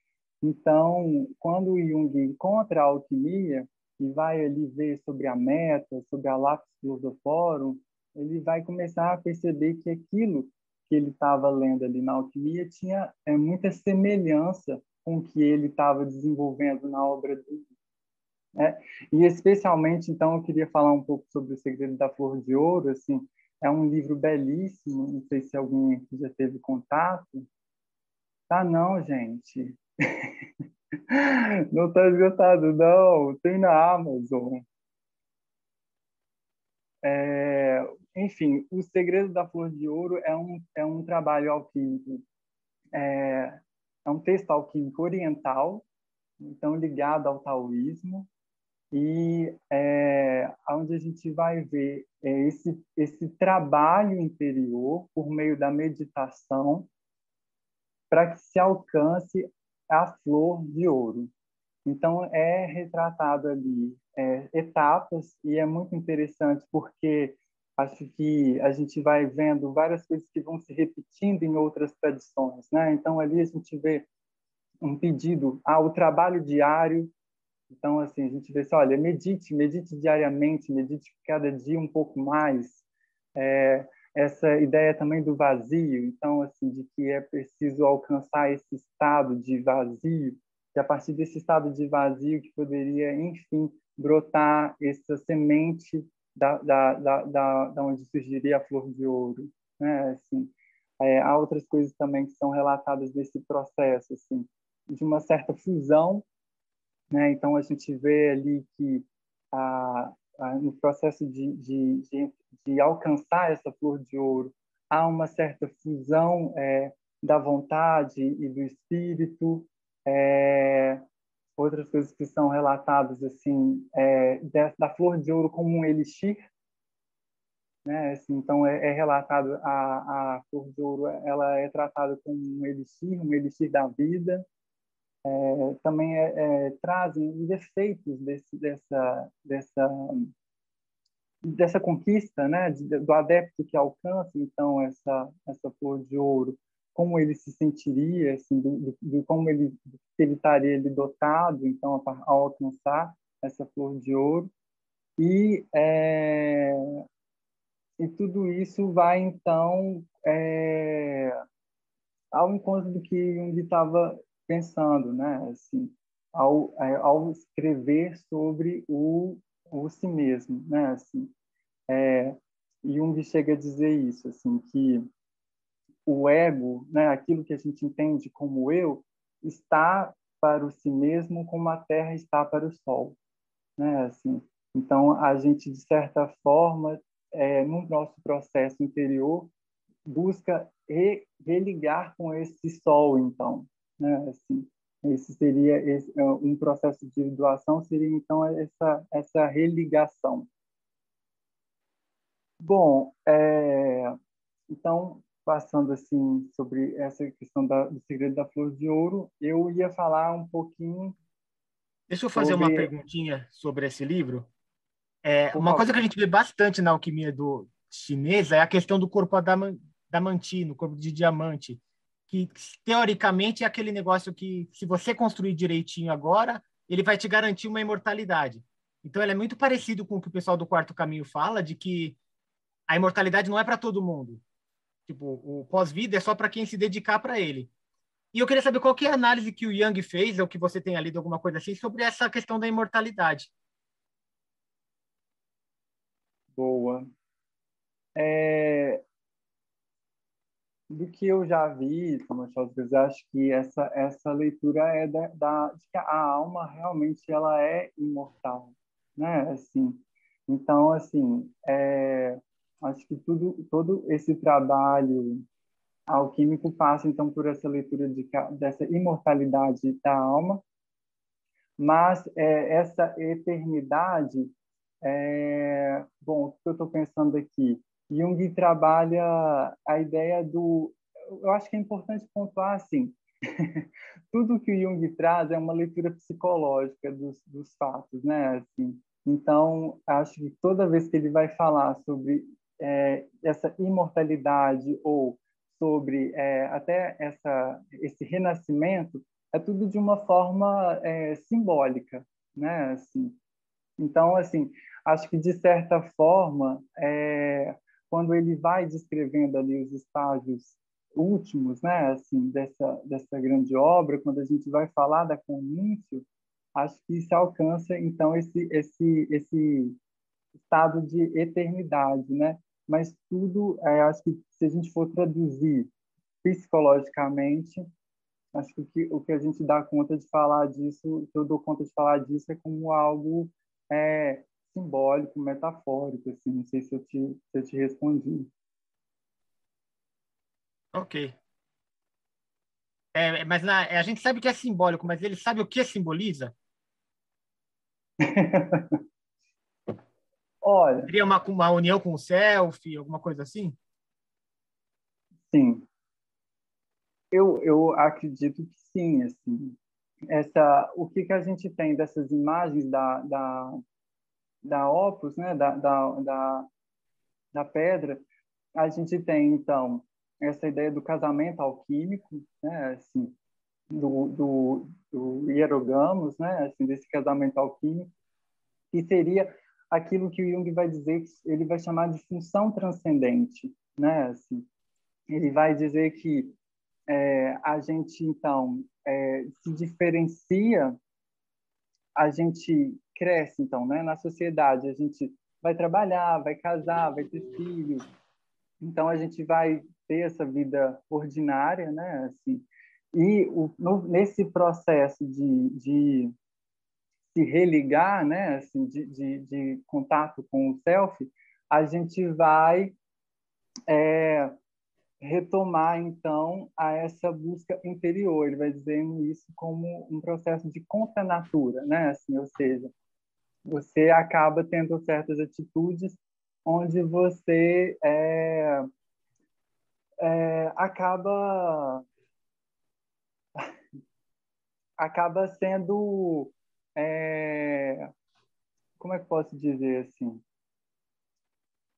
então, quando Jung encontra a alquimia e vai ali ver sobre a meta, sobre a lápis filosofórum, ele vai começar a perceber que aquilo que ele estava lendo ali na alquimia tinha é, muita semelhança com o que ele estava desenvolvendo na obra dele. É, e especialmente, então, eu queria falar um pouco sobre o Segredo da Flor de Ouro. Assim, é um livro belíssimo. Não sei se alguém aqui já teve contato. Tá, não, gente. (laughs) não está esgotado, não. Tem na Amazon. é, enfim, O Segredo da Flor de Ouro é um, é um trabalho alquímico, é, é um texto alquímico oriental, então ligado ao taoísmo, e é, onde a gente vai ver é, esse, esse trabalho interior por meio da meditação para que se alcance a flor de ouro. Então, é retratado ali é, etapas e é muito interessante porque acho que a gente vai vendo várias coisas que vão se repetindo em outras tradições. Né? Então, ali a gente vê um pedido ao ah, trabalho diário, então, assim, a gente vê assim, olha, medite, medite diariamente, medite cada dia um pouco mais. É, essa ideia também do vazio, então, assim, de que é preciso alcançar esse estado de vazio, que a partir desse estado de vazio que poderia, enfim, brotar essa semente da, da, da, da, da onde surgiria a flor de ouro, né? Assim, é, há outras coisas também que são relatadas desse processo, assim, de uma certa fusão né? Então, a gente vê ali que a, a, no processo de, de, de, de, alcançar essa flor de ouro, há uma certa fusão é, da vontade e do espírito. É, outras coisas que são relatadas assim é, da, flor de ouro como um elixir né assim, então é, é, relatado a, a flor de ouro ela é tratada como um elixir um elixir da vida é, também é, é, trazem os efeitos desse, dessa, dessa, dessa conquista, né, do adepto que alcança então essa essa flor de ouro, como ele se sentiria, assim, do, do como ele, ele estaria ele dotado então ao alcançar essa flor de ouro. E é, e tudo isso vai então é, ao encontro do que Jung estava pensando, né? Assim, ao, é, ao escrever sobre o, o si mesmo, né? Assim, é, Jung chega a dizer isso, assim, que o ego, né, aquilo que a gente entende como eu, está para o si mesmo como a Terra está para o Sol, né? Assim, então a gente de certa forma, é, no nosso processo interior, busca re, religar com esse Sol, então, né? Assim, esse seria esse, é, um processo de doação seria então essa essa religação. Bom, é, então passando assim sobre essa questão da, do segredo da flor de ouro, eu ia falar um pouquinho. Deixa eu fazer sobre... uma perguntinha sobre esse livro. É, uma coisa que a gente vê bastante na alquimia do chinesa é a questão do corpo adamantino, corpo de diamante que teoricamente é aquele negócio que, se você construir direitinho agora, ele vai te garantir uma imortalidade. Então, ele é muito parecido com o que o pessoal do Quarto Caminho fala, de que a imortalidade não é para todo mundo. Tipo, o pós-vida é só para quem se dedicar para ele. E eu queria saber qual que é a análise que o Young fez, ou que você tenha lido alguma coisa assim, sobre essa questão da imortalidade. Boa. É, do que eu já vi, Thomas Schauspers, acho que essa essa leitura é da, da, de que a alma realmente ela é imortal, né? Assim, então assim, é, acho que tudo todo esse trabalho alquímico passa então por essa leitura de dessa imortalidade da alma, mas é, essa eternidade, é, bom, o que eu estou pensando aqui Jung trabalha a ideia do. Eu acho que é importante pontuar assim: (laughs) tudo que o Jung traz é uma leitura psicológica dos, dos fatos, né? Assim, então, acho que toda vez que ele vai falar sobre é, essa imortalidade ou sobre é, até essa, esse renascimento, é tudo de uma forma é, simbólica, né? Assim, então, assim, acho que de certa forma é, quando ele vai descrevendo ali os estágios últimos, né, assim, dessa dessa grande obra, quando a gente vai falar da comício, acho que se alcança então esse esse esse estado de eternidade, né? Mas tudo, é, acho que se a gente for traduzir psicologicamente, acho que o, que o que a gente dá conta de falar disso, que eu dou conta de falar disso é como algo é, simbólico, metafórico, assim, não sei se eu te, se eu te respondi. Ok. É, mas na, a gente sabe que é simbólico, mas ele sabe o que simboliza? (laughs) Olha. Seria uma, uma união com o selfie, alguma coisa assim? Sim. Eu, eu acredito que sim, assim. Essa, o que, que a gente tem dessas imagens da, da, da Opus, né, da, da, da, da pedra, a gente tem, então, essa ideia do casamento alquímico, né, assim, do, do, do hierogamos, né, assim, desse casamento alquímico, que seria aquilo que o Jung vai dizer, ele vai chamar de função transcendente, né, assim, ele vai dizer que é, a gente, então, é, se diferencia, a gente cresce, então, né, na sociedade, a gente vai trabalhar, vai casar, vai ter filhos, então a gente vai ter essa vida ordinária, né, assim, e o, no, nesse processo de, de se religar, né, assim, de, de, de contato com o self, a gente vai é, retomar então a essa busca interior. Ele vai dizendo isso como um processo de contra natura, né? Assim, ou seja, você acaba tendo certas atitudes onde você é, é, acaba (laughs) acaba sendo é, como é que posso dizer assim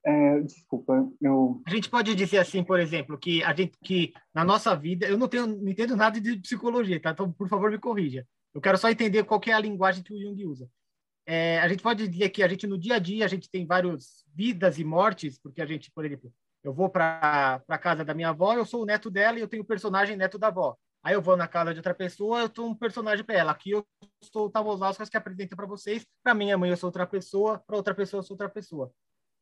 é, desculpa, eu. A gente pode dizer assim, por exemplo, que a gente que na nossa vida, eu não tenho, não entendo nada de psicologia, tá? Então, por favor, me corrija. Eu quero só entender qual é a linguagem que o Jung usa. É, a gente pode dizer que a gente no dia a dia a gente tem várias vidas e mortes, porque a gente, por exemplo, eu vou para a casa da minha avó, eu sou o neto dela e eu tenho o personagem neto da avó. Aí eu vou na casa de outra pessoa, eu sou um personagem para ela. Aqui eu sou o Tavosauskas que apresenta para vocês. Para minha mãe eu sou outra pessoa, para outra pessoa eu sou outra pessoa.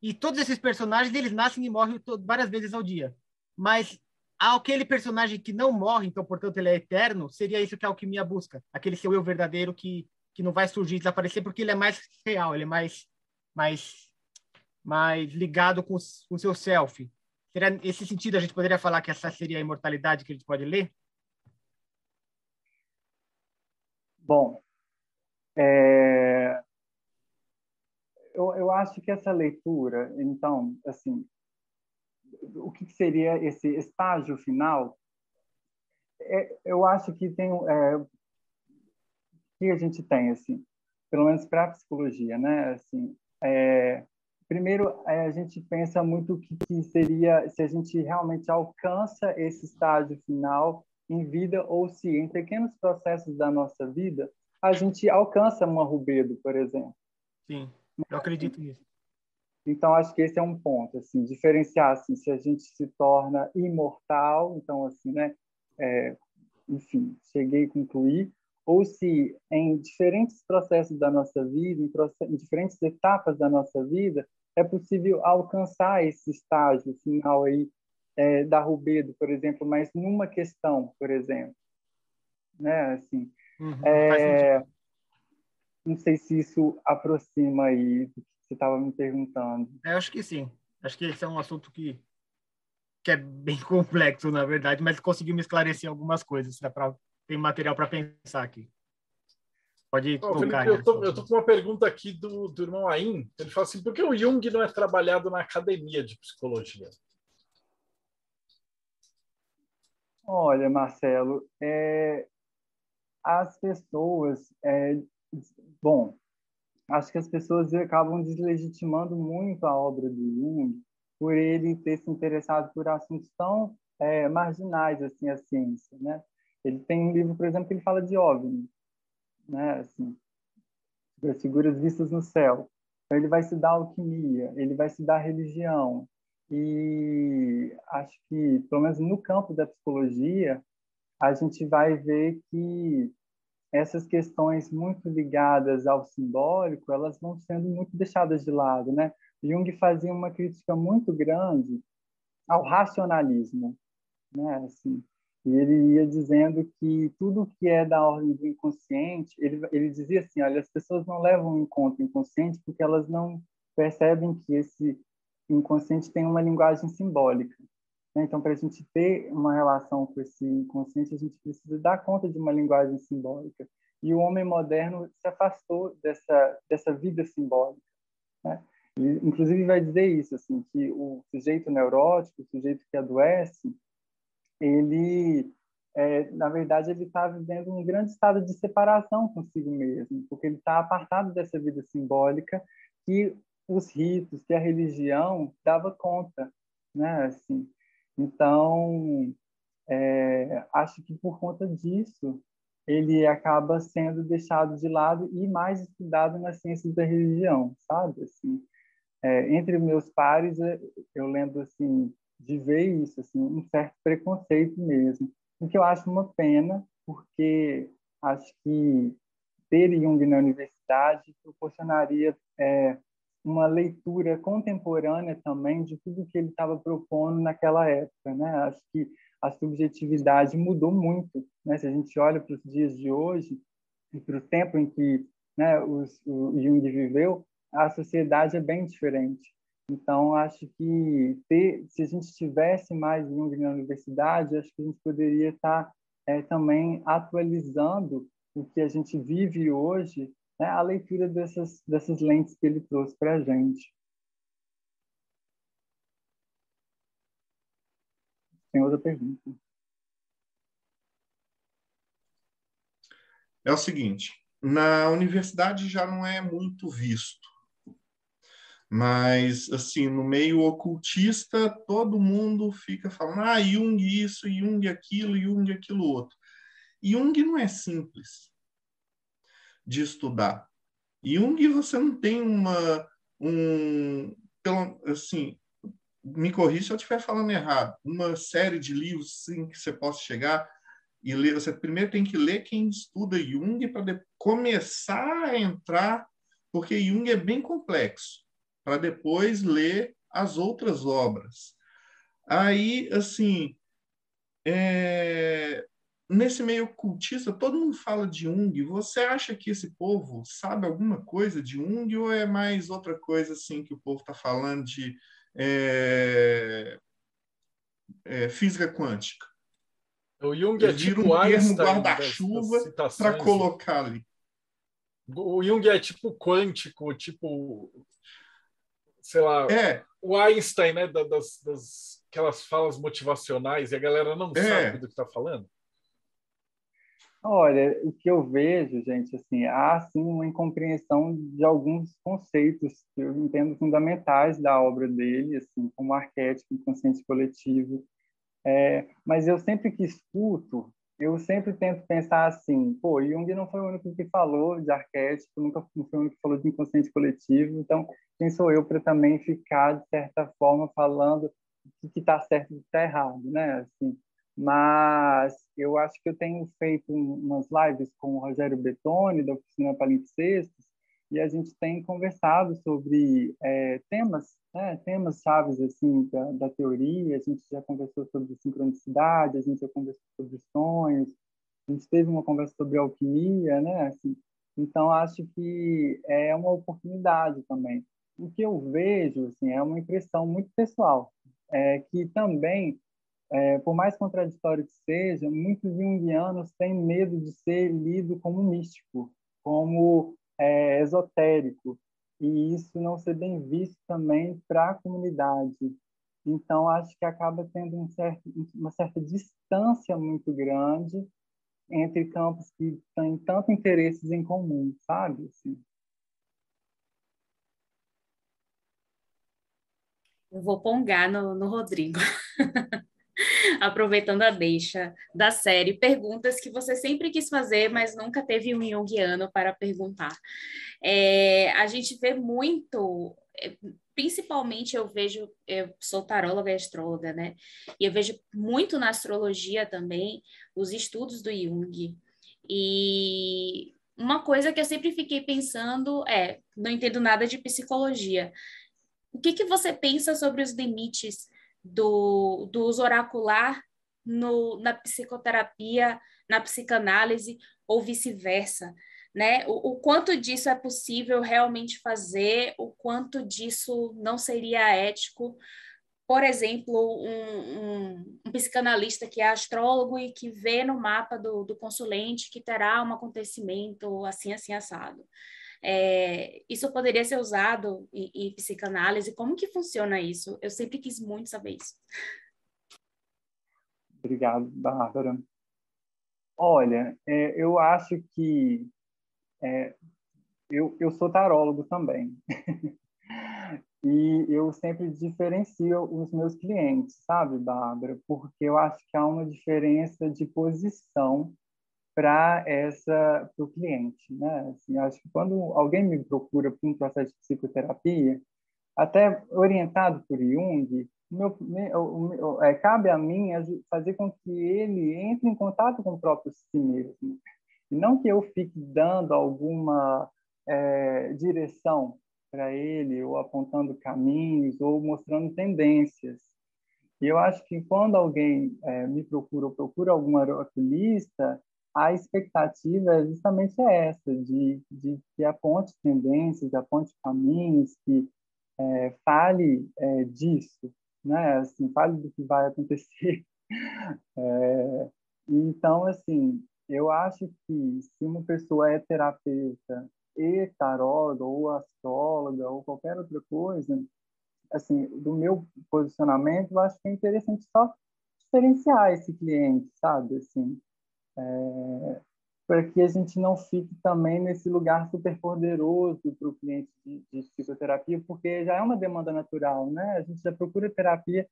E todos esses personagens, eles nascem e morrem várias vezes ao dia. Mas aquele personagem que não morre, então, portanto, ele é eterno, seria isso que a alquimia busca. Aquele seu eu verdadeiro que, que não vai surgir, desaparecer, porque ele é mais real, ele é mais, mais, mais ligado com o seu self. Seria, nesse sentido, a gente poderia falar que essa seria a imortalidade que a gente pode ler? Bom, é, eu, eu acho que essa leitura, então, assim, o que seria esse estágio final? É, eu acho que tem é, que a gente tem assim, pelo menos para a psicologia, né? Assim, é, primeiro é, a gente pensa muito que, que seria se a gente realmente alcança esse estágio final em vida ou se em pequenos processos da nossa vida a gente alcança uma rubedo, por exemplo. Sim. Eu acredito nisso. Então, acho que esse é um ponto, assim, diferenciar, assim, se a gente se torna imortal, então, assim, né, é, enfim, cheguei a concluir, ou se em diferentes processos da nossa vida, em, diferentes etapas da nossa vida, é possível alcançar esse estágio final aí é, da Rubedo, por exemplo, mas numa questão, por exemplo, né, assim, uhum, é, não sei se isso aproxima aí do que você estava me perguntando. Eu acho que sim. Acho que esse é um assunto que, que é bem (laughs) complexo, na verdade, mas conseguiu me esclarecer algumas coisas. Dá pra, tem material para pensar aqui. Pode oh, Felipe, eu, tô, eu tô com uma pergunta aqui do, do irmão Ain. Ele fala assim: por que o Jung não é trabalhado na academia de psicologia? Olha, Marcelo, é, as pessoas é, bom, acho que as pessoas acabam deslegitimando muito a obra do Jung por ele ter se interessado por assuntos tão é, marginais assim a ciência, né? Ele tem um livro, por exemplo, que ele fala de OVNI, né? Assim, as figuras vistas no céu. Então ele vai estudar alquimia, ele vai estudar religião e acho que, pelo menos no campo da psicologia, a gente vai ver que essas questões muito ligadas ao simbólico, elas vão sendo muito deixadas de lado, né? Jung fazia uma crítica muito grande ao racionalismo, né? Assim, E ele ia dizendo que tudo que é da ordem do inconsciente, ele, ele dizia assim, olha, as pessoas não levam em conta o inconsciente porque elas não percebem que esse inconsciente tem uma linguagem simbólica. Né? Então, para a gente ter uma relação com esse inconsciente, a gente precisa dar conta de uma linguagem simbólica. E o homem moderno se afastou dessa dessa vida simbólica. Né? Ele, inclusive, vai dizer isso, assim, que o sujeito neurótico, o sujeito que adoece, ele, é, na verdade, ele está vivendo um grande estado de separação consigo mesmo, porque ele está apartado dessa vida simbólica que os ritos, que a religião dava conta, né? Assim, então, é, acho que por conta disso ele acaba sendo deixado de lado e mais estudado nas ciências da religião, sabe? Assim, é, entre meus pares, eu lembro assim de ver isso, assim, um certo preconceito mesmo, o que eu acho uma pena, porque acho que ter Jung na universidade proporcionaria é, uma leitura contemporânea também de tudo que ele estava propondo naquela época, né? Acho que a subjetividade mudou muito, né? Se a gente olha para os dias de hoje e para o tempo em que né, os, o Jung viveu, a sociedade é bem diferente. Então, acho que ter, se a gente tivesse mais Jung na universidade, acho que a gente poderia estar é, também atualizando o que a gente vive hoje, né, a leitura dessas, dessas lentes que ele trouxe para a gente. Tem outra pergunta. É o seguinte, na universidade já não é muito visto mas, assim, no meio ocultista, todo mundo fica falando, ah, Jung isso, Jung aquilo, Jung aquilo outro. Jung não é simples de estudar. Jung, você não tem uma, um, pelo, assim, me corrija se eu estiver falando errado, uma série de livros assim, que você possa chegar e ler. Você primeiro tem que ler quem estuda Jung para começar a entrar, porque Jung é bem complexo para depois ler as outras obras. Aí, assim, é... nesse meio cultista, todo mundo fala de Jung. Você acha que esse povo sabe alguma coisa de Jung ou é mais outra coisa assim que o povo está falando de é... É, física quântica? O Jung é tipo um termo guarda-chuva para colocar ali. O Jung é tipo quântico, tipo sei lá, é. o Einstein, né, das, das aquelas falas motivacionais e a galera não é. sabe do que está falando? Olha, o que eu vejo, gente, assim, há sim uma incompreensão de alguns conceitos que eu entendo fundamentais da obra dele, assim, como arquétipo, inconsciente coletivo. É, mas eu sempre que escuto, eu sempre tento pensar assim, pô, Jung não foi o único que falou de arquétipo, nunca foi o único que falou de inconsciente coletivo, então quem sou eu para também ficar, de certa forma, falando o que está certo e o que está errado, né? Assim, mas eu acho que eu tenho feito umas lives com o Rogério Betoni, da Oficina Palimpsestos, e a gente tem conversado sobre é, temas, né, temas chaves assim da, da, teoria. A gente já conversou sobre sincronicidade, a gente já conversou sobre sonhos, a gente teve uma conversa sobre alquimia, né? Assim, então acho que é uma oportunidade também. O que eu vejo assim é uma impressão muito pessoal, é que também é, por mais contraditório que seja, muitos junguianos têm medo de ser lido como místico, como é, esotérico, e isso não ser bem visto também para a comunidade. Então, acho que acaba tendo um certo, uma certa distância muito grande entre campos que têm tanto interesses em comum, sabe? Assim. Eu vou pongar no, no Rodrigo. (laughs) (laughs) aproveitando a deixa da série, perguntas que você sempre quis fazer, mas nunca teve um Jungiano para perguntar. É, a gente vê muito, é, principalmente eu vejo, eu sou taróloga e astróloga, né? E eu vejo muito na astrologia também os estudos do Jung. E uma coisa que eu sempre fiquei pensando é, não entendo nada de psicologia. O que, que você pensa sobre os limites do, do uso oracular no, na psicoterapia, na psicanálise ou vice-versa, né? O, o, quanto disso é possível realmente fazer, o quanto disso não seria ético. Por exemplo, um, um, um psicanalista que é astrólogo e que vê no mapa do, do consulente que terá um acontecimento assim, assim, assado. É, isso poderia ser usado em, em, psicanálise? Como que funciona isso? Eu sempre quis muito saber isso. Obrigado, Bárbara. Olha, é, eu acho que é, eu, eu sou tarólogo também. (laughs) e eu sempre diferencio os meus clientes, sabe, Bárbara? Porque eu acho que há uma diferença de posição para essa para o cliente, né? Assim, acho que quando alguém me procura para um processo de psicoterapia, até orientado por Jung, meu, meu, é, cabe a mim fazer com que ele entre em contato com o próprio si mesmo, e não que eu fique dando alguma é, direção para ele, ou apontando caminhos, ou mostrando tendências. E eu acho que quando alguém é, me procura ou procura algum oraculista, a expectativa é justamente essa, de, de que aponte tendências, aponte caminhos, que é, fale é, disso, né? Assim, fale do que vai acontecer. (laughs) É, então, assim, eu acho que se uma pessoa é terapeuta e taróloga ou astróloga ou qualquer outra coisa, assim, do meu posicionamento, eu acho que é interessante só diferenciar esse cliente, sabe? Assim, é, para que a gente não fique também nesse lugar super poderoso para o cliente de, de, psicoterapia, porque já é uma demanda natural, né? A gente já procura terapia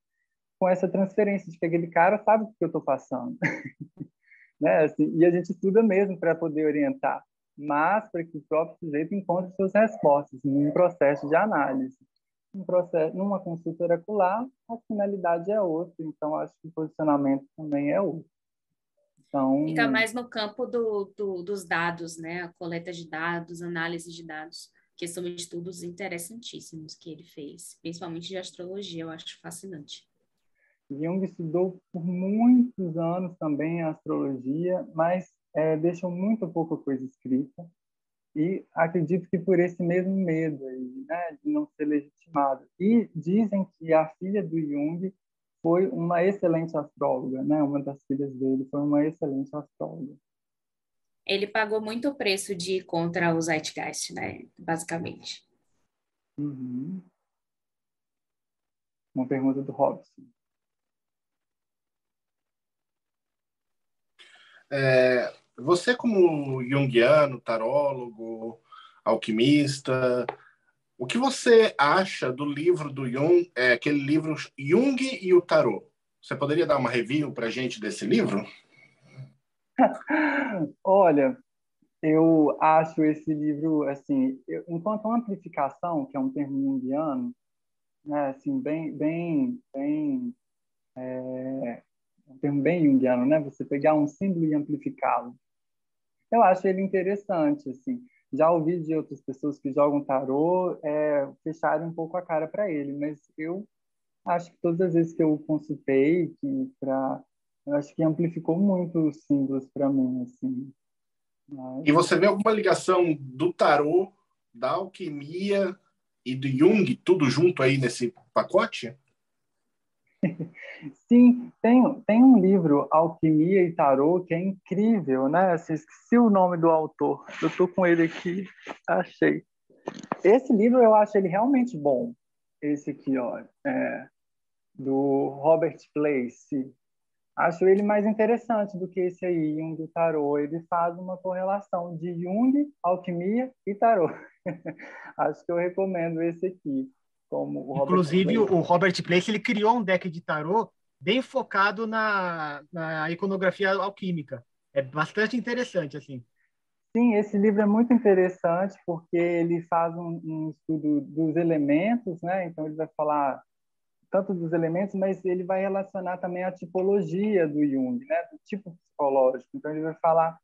com essa transferência de que aquele cara sabe o que eu estou passando, (laughs) né? Assim, e a gente estuda mesmo para poder orientar, mas para que o próprio sujeito encontre suas respostas num processo de análise. Um processo, numa consulta oracular, a finalidade é outra, então acho que o posicionamento também é outro. Então, Fica mais no campo do, do, dos dados, né? A coleta de dados, análise de dados, que são estudos interessantíssimos que ele fez, principalmente de astrologia, eu acho fascinante. Jung estudou por muitos anos também a astrologia, mas é, deixou muito pouca coisa escrita. E acredito que por esse mesmo medo aí, né, de não ser legitimado. E dizem que a filha do Jung foi uma excelente astróloga, né? Uma das filhas dele foi uma excelente astróloga. Ele pagou muito preço de ir contra o Zeitgeist, né? Basicamente. Uhum. Uma pergunta do Robson. É, você, como junguiano, tarólogo, alquimista, o que você acha do livro do Jung, é, aquele livro Jung e o Tarot? Você poderia dar uma review para a gente desse livro? (laughs) Olha, eu acho esse livro assim, eu, enquanto amplificação, que é um termo junguiano, né, assim, bem, bem, bem, é, um termo bem junguiano, né? Você pegar um símbolo e amplificá-lo. Eu acho ele interessante, assim. Já ouvi de outras pessoas que jogam tarô é, fecharem um pouco a cara para ele, mas eu acho que todas as vezes que eu consultei, que para eu acho que amplificou muito os símbolos para mim, assim. Mas... E você vê alguma ligação do tarô, da alquimia e do Jung, tudo junto aí nesse pacote? Sim, tem, tem um livro, Alquimia e Tarô, que é incrível, né? Assim, esqueci o nome do autor, eu estou com ele aqui, achei. Esse livro eu acho ele realmente bom, esse aqui, ó, é, do Robert Place. Acho ele mais interessante do que esse aí, Jung do Tarô. Ele faz uma correlação de Jung, alquimia e tarô. (laughs) acho que eu recomendo esse aqui. Como o Inclusive, o Robert Place ele criou um deck de tarô bem focado na, na iconografia alquímica. É bastante interessante, assim. Sim, esse livro é muito interessante porque ele faz um, um, estudo dos elementos, né? Então ele vai falar tanto dos elementos, mas ele vai relacionar também a tipologia do Jung, né? Do tipo psicológico. Então ele vai falar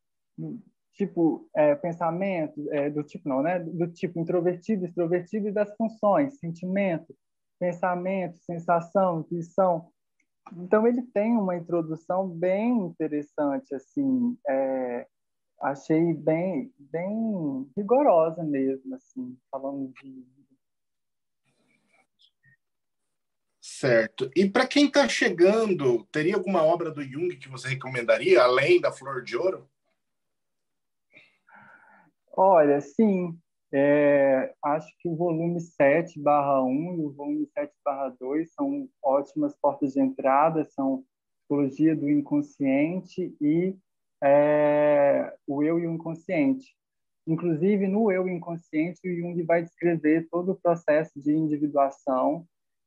tipo é, pensamento, é, do tipo não, né? Do tipo introvertido, extrovertido e das funções, sentimento, pensamento, sensação, intuição. Então ele tem uma introdução bem interessante, assim, é, achei bem, bem rigorosa mesmo, assim, falando de Certo. E para quem está chegando, teria alguma obra do Jung que você recomendaria, além da Flor de Ouro? Olha, sim. É, acho que o volume 7 barra 1 e o volume 7 barra 2 são ótimas portas de entrada, são psicologia do inconsciente e é, o eu e o inconsciente. Inclusive, no eu inconsciente, o Jung vai descrever todo o processo de individuação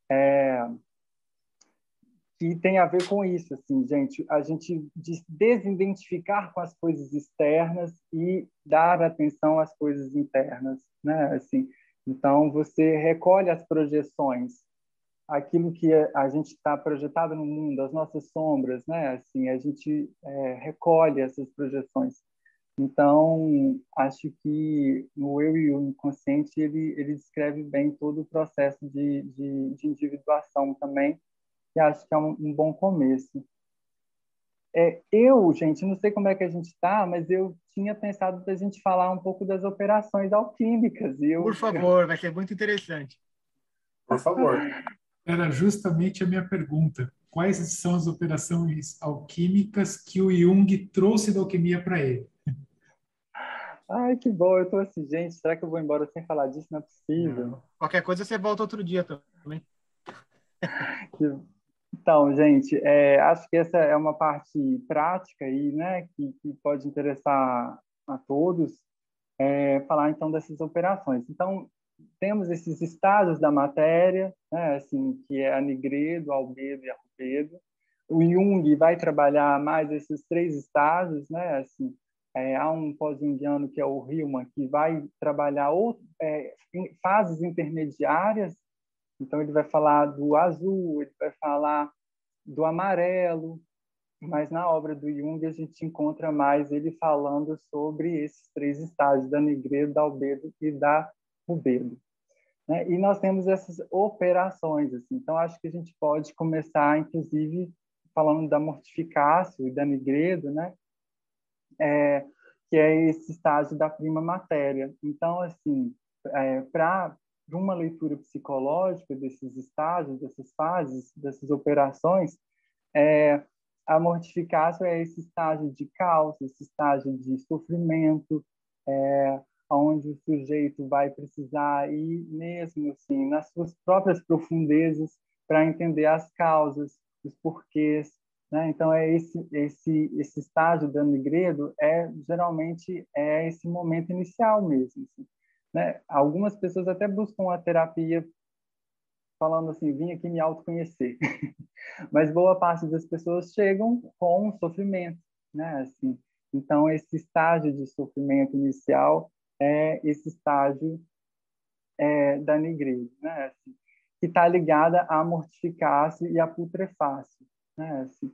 é, que tem a ver com isso, assim, gente, a gente desidentificar com as coisas externas e dar atenção às coisas internas, né? Assim, então você recolhe as projeções, aquilo que a gente está projetado no mundo, as nossas sombras, né? Assim, a gente é, recolhe essas projeções. Então, acho que no eu e o inconsciente ele ele descreve bem todo o processo de, de, de individuação também que acho que é um, um bom começo. É, eu, gente, não sei como é que a gente está, mas eu tinha pensado da gente falar um pouco das operações alquímicas. Eu, Por favor, vai ser muito interessante. Por favor. Era justamente a minha pergunta. Quais são as operações alquímicas que o Jung trouxe da alquimia para ele? Ai, que bom. Eu estou assim, gente, será que eu vou embora sem falar disso? Não é possível. Não. Qualquer coisa você volta outro dia também. (laughs) Então, gente, é, acho que essa é uma parte prática aí, né, que, que pode interessar a todos, é, falar então dessas operações. Então, temos esses estágios da matéria, né, assim, que é a nigredo, albedo e arrubedo. O Jung vai trabalhar mais esses três estágios, né, assim, é, há um pós-jungiano que é o Hillman, que vai trabalhar outro, é, fases intermediárias então, ele vai falar do azul, ele vai falar do amarelo, mas na obra do Jung a gente encontra mais ele falando sobre esses três estágios, da negredo, da albedo e da rubedo. Né? E nós temos essas operações. Assim. Então, acho que a gente pode começar, inclusive, falando da mortificácio e da negredo, né? É, que é esse estágio da prima matéria. Então, assim, é, para de uma leitura psicológica desses estágios, dessas fases, dessas operações, é, a mortificação é esse estágio de caos, esse estágio de sofrimento, é, onde o sujeito vai precisar ir mesmo assim nas suas próprias profundezas para entender as causas, os porquês, né? Então é esse esse esse estágio do negredo é geralmente é esse momento inicial mesmo. Assim. Né? Algumas pessoas até buscam a terapia falando assim, vim aqui me autoconhecer. (laughs) Mas boa parte das pessoas chegam com sofrimento, né? Assim, então esse estágio de sofrimento inicial é esse estágio é, da negreza, né? Assim, que está ligada à mortificácio e à putrefácio, né? Assim,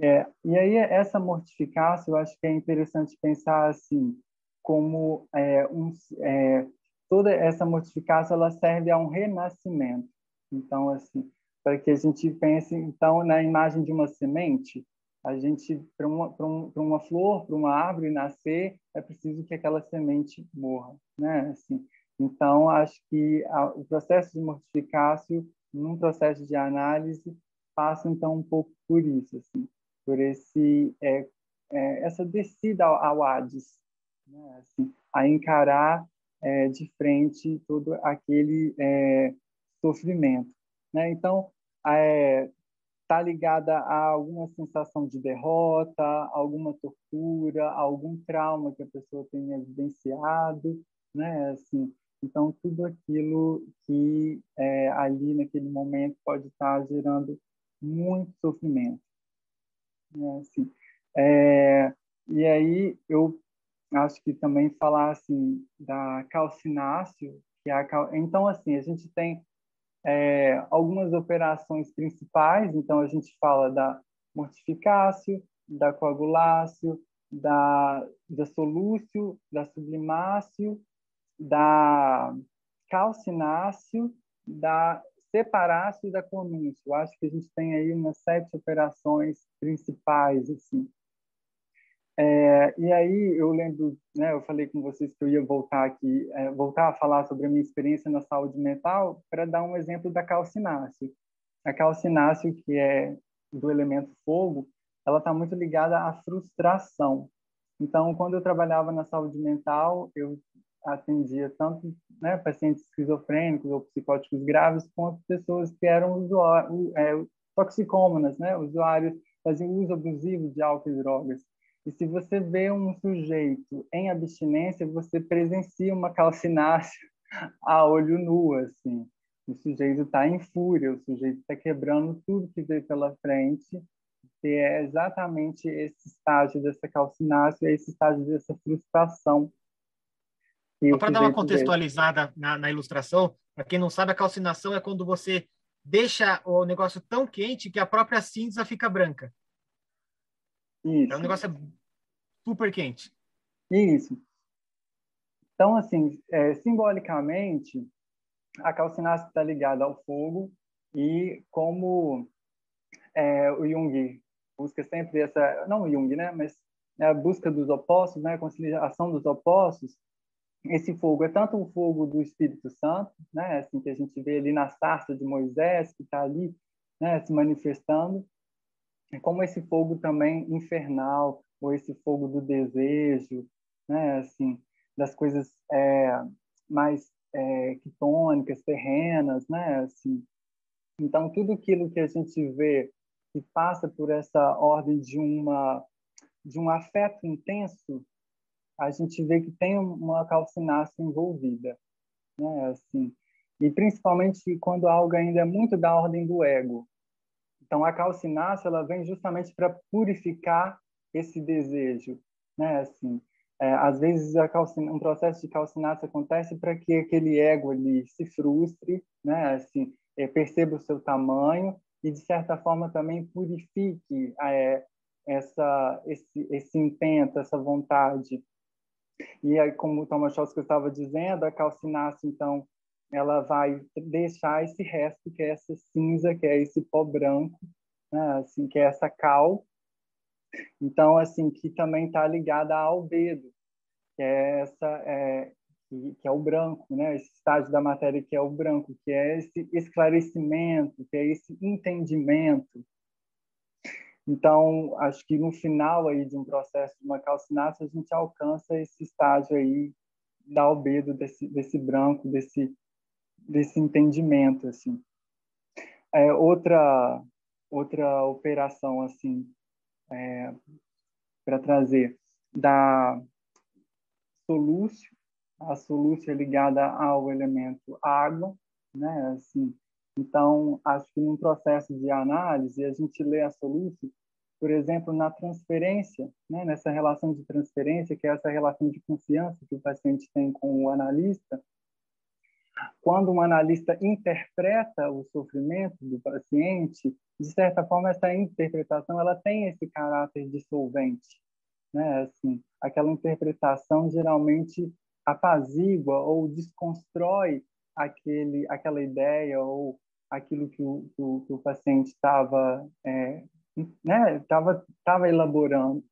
é, e aí essa mortificácio, eu acho que é interessante pensar assim, como é, um, é, toda essa mortificação ela serve a um renascimento. Então, assim, para que a gente pense então na imagem de uma semente, a gente para uma um, uma flor, para uma árvore nascer, é preciso que aquela semente morra, né? Assim, então acho que a, o processo de mortificação, num processo de análise, passa então um pouco por isso, assim, por esse é, é, essa descida ao, ao Hades, né? assim, a encarar é, de frente todo aquele é, sofrimento. Né? Então, está é, ligada a alguma sensação de derrota, alguma tortura, algum trauma que a pessoa tenha vivenciado, né? Assim, então tudo aquilo que é, ali naquele momento pode estar gerando muito sofrimento. Né? Assim, é, e aí eu acho que também falar assim da calcináceo, que é cal... então assim a gente tem é, algumas operações principais, então a gente fala da mortificácio, da coagulácio, da, da solúcio, da sublimácio, da calcinácio, da separar-se da conúncia. Eu acho que a gente tem aí umas sete operações principais, assim. É, e aí eu lembro, né, eu falei com vocês que eu ia voltar aqui, é, voltar a falar sobre a minha experiência na saúde mental para dar um exemplo da calcináceo. A calcináceo, que é do elemento fogo, ela está muito ligada à frustração. Então, quando eu trabalhava na saúde mental, eu atendia tanto né, pacientes esquizofrênicos ou psicóticos graves, quanto pessoas que eram usuários, é, toxicômanas, né, usuários faziam uso abusivo de álcool e drogas. E se você vê um sujeito em abstinência, você presencia uma calcinácea (laughs) a olho nu, assim. O sujeito está em fúria, o sujeito está quebrando tudo que vê pela frente, e é exatamente esse estágio dessa calcinácea, esse estágio dessa frustração. Para dar uma contextualizada na, na ilustração, para quem não sabe, a calcinação é quando você deixa o negócio tão quente que a própria cinza fica branca. Isso. É um negócio super quente. Isso. Então, assim, é, simbolicamente, a calcinácea está ligada ao fogo e como é, o Jung busca sempre essa, não o Jung, né, mas a busca dos opostos, né, a conciliação dos opostos, esse fogo é tanto o fogo do Espírito Santo, né, assim que a gente vê ali na sarça de Moisés, que está ali, né, se manifestando, como esse fogo também infernal, ou esse fogo do desejo, né, assim, das coisas é, mais é, quitônicas, terrenas, né, assim. Então, tudo aquilo que a gente vê que passa por essa ordem de uma de um afeto intenso, a gente vê que tem uma calcinácea envolvida, né, assim. E principalmente quando algo ainda é muito da ordem do ego, então, a calcinácea ela vem justamente para purificar esse desejo, né? Assim, é, às vezes a calcin... um processo de calcinácea acontece para que aquele ego ali se frustre, né? Assim, é, perceba o seu tamanho e de certa forma também purifique é, essa esse esse intento, essa vontade. E aí, como o Thomas Chalsky estava dizendo, a calcinácea então ela vai deixar esse resto que é essa cinza, que é esse pó branco, né? assim, que é essa cal. Então, assim, que também está ligada ao albedo, que é essa é, que, que, é o branco, né? Esse estágio da matéria que é o branco, que é esse esclarecimento, que é esse entendimento. Então, acho que no final aí de um processo de uma calcinácea, a gente alcança esse estágio aí da albedo, desse, desse branco, desse desse entendimento assim. É, outra outra operação assim é, para trazer da solúcio a solúcio é ligada ao elemento água né assim. Então acho que num processo de análise a gente lê a solúcio por exemplo na transferência né nessa relação de transferência que é essa relação de confiança que o paciente tem com o analista quando um analista interpreta o sofrimento do paciente, de certa forma essa interpretação ela tem esse caráter dissolvente, né? Assim, aquela interpretação geralmente apazigua ou desconstrói aquele aquela ideia ou aquilo que o, que o, que o paciente estava é, né estava estava elaborando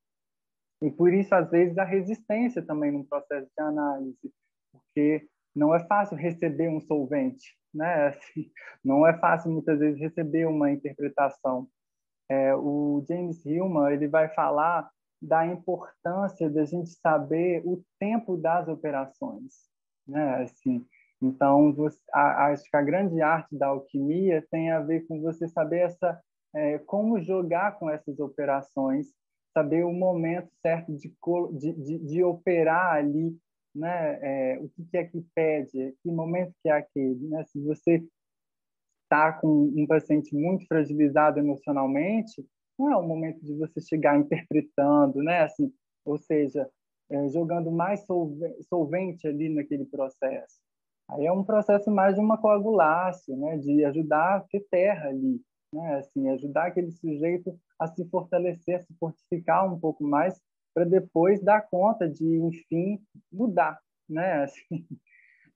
e por isso às vezes a resistência também no processo de análise porque não é fácil receber um solvente, né? (laughs) Assim, não é fácil muitas vezes receber uma interpretação. É, o James Hillman ele vai falar da importância da gente saber o tempo das operações, né? Assim, então você, a, acho que a grande arte da alquimia tem a ver com você saber essa é, como jogar com essas operações, saber o momento certo de, de, de, de operar ali né, é, o que, é que pede, que momento que é aquele, né? Se você está com um paciente muito fragilizado emocionalmente, não é o momento de você chegar interpretando, né? Assim, ou seja, é, jogando mais solvente ali naquele processo. Aí é um processo mais de uma coagulácia, né? De ajudar a ter terra ali, né? Assim, ajudar aquele sujeito a se fortalecer, a se fortificar um pouco mais para depois dar conta de, enfim, mudar, né? (laughs) Assim,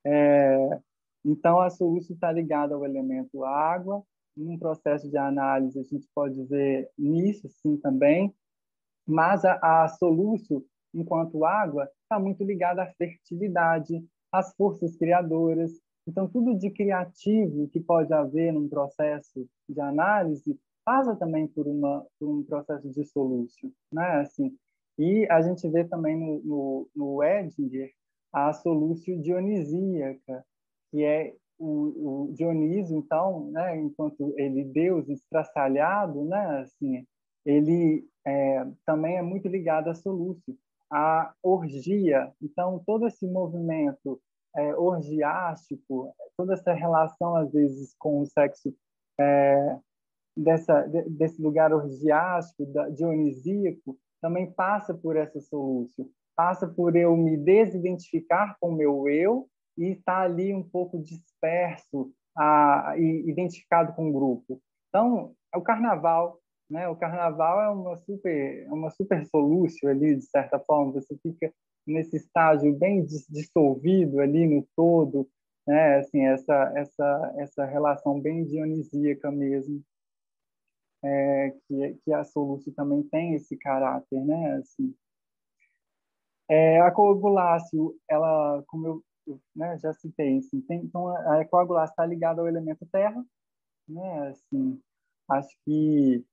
é, Então, a solução está ligada ao elemento água. Num processo de análise, a gente pode ver nisso, sim, também. Mas a, a solução, enquanto água, está muito ligada à fertilidade, às forças criadoras. Então, tudo de criativo que pode haver num processo de análise passa também por, uma, por um processo de solução, né? Assim, e a gente vê também no, no, no Edinger a solução dionisíaca, que é o, o Dionísio, então, né, enquanto ele Deus estraçalhado, né, assim, ele é, também é muito ligado à solução, à orgia. Então, todo esse movimento é, orgiástico, toda essa relação, às vezes, com o sexo é, dessa, desse lugar orgiástico, dionisíaco, também passa por essa solução. Passa por eu me desidentificar com o meu eu e estar ali um pouco disperso a, e identificado com o grupo. Então, é o carnaval, né? O carnaval é uma super, é uma super solução ali, de certa forma. Você fica nesse estágio bem dissolvido ali no todo, né? Assim, essa, essa, essa relação bem dionisíaca mesmo é, que, que a solução também tem esse caráter, né? Assim, é, a coaguláceo, ela, como eu, eu né, já citei, assim, tem, então a coaguláceo está ligada ao elemento terra, né? Assim, acho que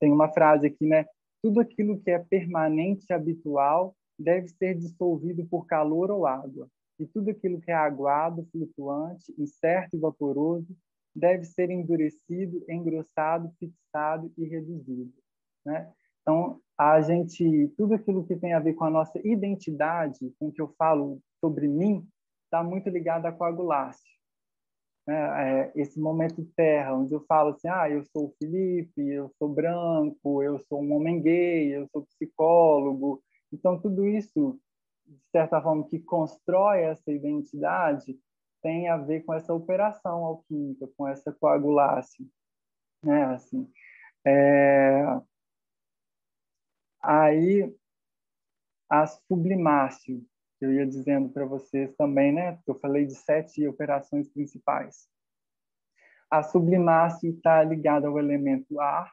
tem uma frase aqui, né? Tudo aquilo que é permanente e habitual deve ser dissolvido por calor ou água, e tudo aquilo que é aguado, flutuante, incerto e vaporoso deve ser endurecido, engrossado, fixado e reduzido, né? Então, a gente, tudo aquilo que tem a ver com a nossa identidade, com o que eu falo sobre mim, está muito ligado à coagulácia. Né? É, esse momento terra, onde eu falo assim, ah, eu sou o Felipe, eu sou branco, eu sou um homem gay, eu sou psicólogo. Então, tudo isso, de certa forma, que constrói essa identidade, tem a ver com essa operação alquímica, com essa coagulácia, né? Assim, é... aí a sublimácio, que eu ia dizendo para vocês também, né? Eu falei de sete operações principais. A sublimácio está ligada ao elemento ar.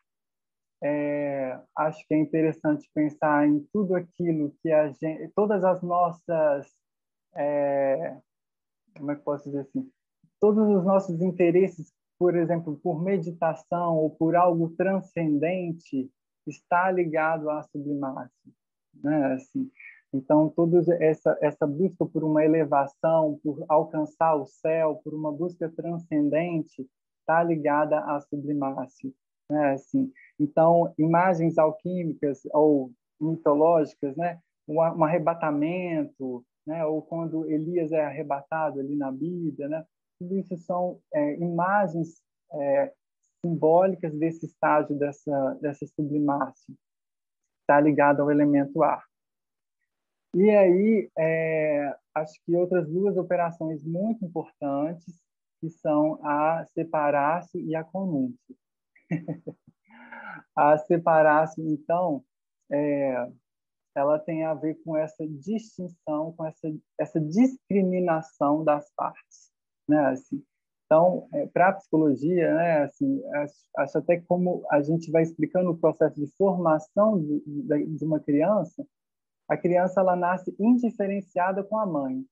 É, acho que é interessante pensar em tudo aquilo que a gente, todas as nossas é, como é que posso dizer assim, todos os nossos interesses, por exemplo, por meditação ou por algo transcendente, está ligado à sublimação, né? Assim, então, toda essa essa busca por uma elevação, por alcançar o céu, por uma busca transcendente, está ligada à sublimação, né? Assim, então, imagens alquímicas ou mitológicas, né? Um, arrebatamento, né? ou quando Elias é arrebatado ali na Bíblia, né? tudo isso são é, imagens é, simbólicas desse estágio dessa dessa sublimação, está ligado ao elemento ar. E aí, é, acho que outras duas operações muito importantes, que são a separar-se e a conúncio. (laughs) a separar-se, então, é, ela tem a ver com essa distinção, com essa, essa discriminação das partes, né? Assim, então, é, para a psicologia, né, assim, acho, acho, até como a gente vai explicando o processo de formação de, de, de, uma criança, a criança ela nasce indiferenciada com a mãe,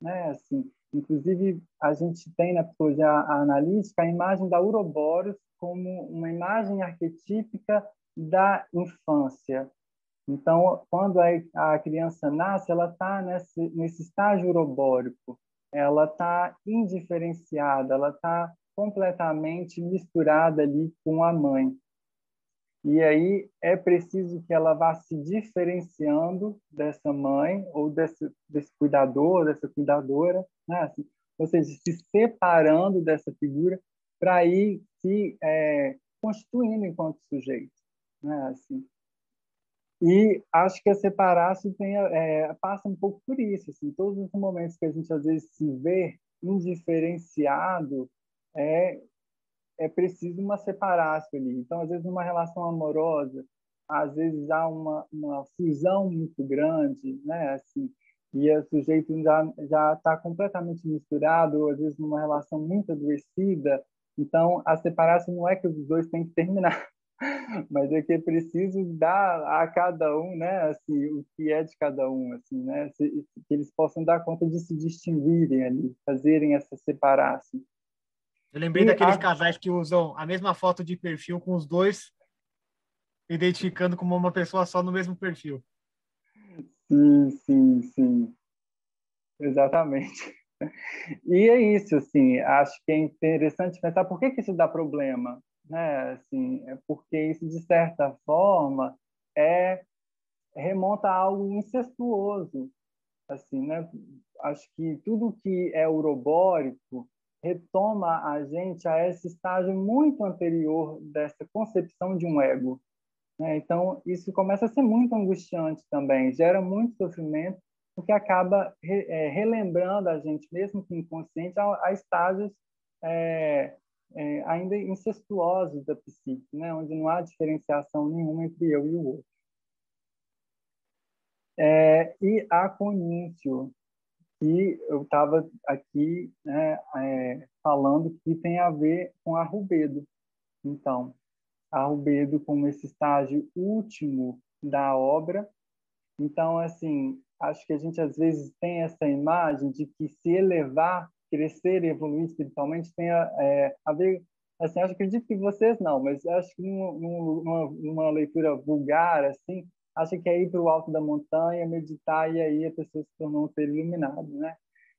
né? Assim, inclusive a gente tem na psicologia analítica a imagem da uroboros como uma imagem arquetípica da infância, então, quando a, criança nasce, ela está nesse, nesse estágio urobórico, ela está indiferenciada, ela está completamente misturada ali com a mãe. E aí é preciso que ela vá se diferenciando dessa mãe ou desse, desse cuidador, dessa cuidadora, né? assim, ou seja, se separando dessa figura para ir se é, constituindo enquanto sujeito. Né? Assim, e acho que a separar-se é, passa um pouco por isso. Assim, todos os momentos que a gente às vezes se vê indiferenciado, é, é preciso uma separar-se ali. Então, às vezes, numa relação amorosa, às vezes há uma, uma fusão muito grande, né? Assim, e o sujeito já já está completamente misturado, às vezes numa relação muito adoecida. Então, a separação não é que os dois têm que terminar, mas é que é preciso dar a cada um, né, assim, o que é de cada um, assim, né, que eles possam dar conta de se distinguirem ali, fazerem essa separação. Eu lembrei e daqueles a... casais que usam a mesma foto de perfil com os dois identificando como uma pessoa só no mesmo perfil. Sim, sim, sim. Exatamente. E é isso, assim, acho que é interessante pensar por que, que isso dá problema, né? Assim, é porque isso, de certa forma, é remonta a algo incestuoso, assim, né? Acho que tudo que é urobórico retoma a gente a esse estágio muito anterior dessa concepção de um ego, né? Então, isso começa a ser muito angustiante também, gera muito sofrimento, porque acaba re, é, relembrando a gente, mesmo que inconsciente, a, a estágios é, é, ainda incestuosos da psique, né? onde não há diferenciação nenhuma entre eu e o outro. É, e a coníncio, que eu estava aqui né, é, falando que tem a ver com a rubedo. Então, a Rubedo como esse estágio último da obra. Então, assim, acho que a gente às vezes tem essa imagem de que se elevar, crescer e evoluir espiritualmente tem a, é, a ver assim, acho acredito que vocês não, mas acho que numa, numa leitura vulgar, assim, acho que é ir para o alto da montanha, meditar e aí a pessoa se tornou um ser iluminado, né?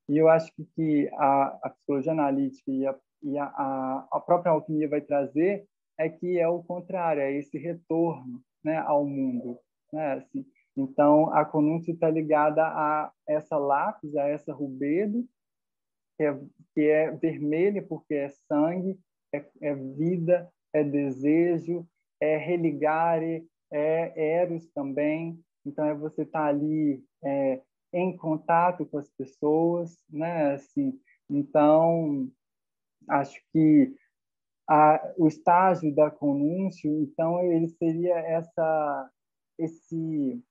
E eu acho que, que a, a psicologia analítica e, a, e a, a própria alquimia vai trazer é que é o contrário, é esse retorno né, ao mundo. Né? Assim, então, a conúncia está ligada a essa lápis, a essa rubedo, que é, que é vermelha porque é sangue, é, é vida, é desejo, é religare, é eros também. Então, é você estar tá ali é, em contato com as pessoas, né? Assim, então, acho que a, o estágio da conúncio, então ele seria essa esse,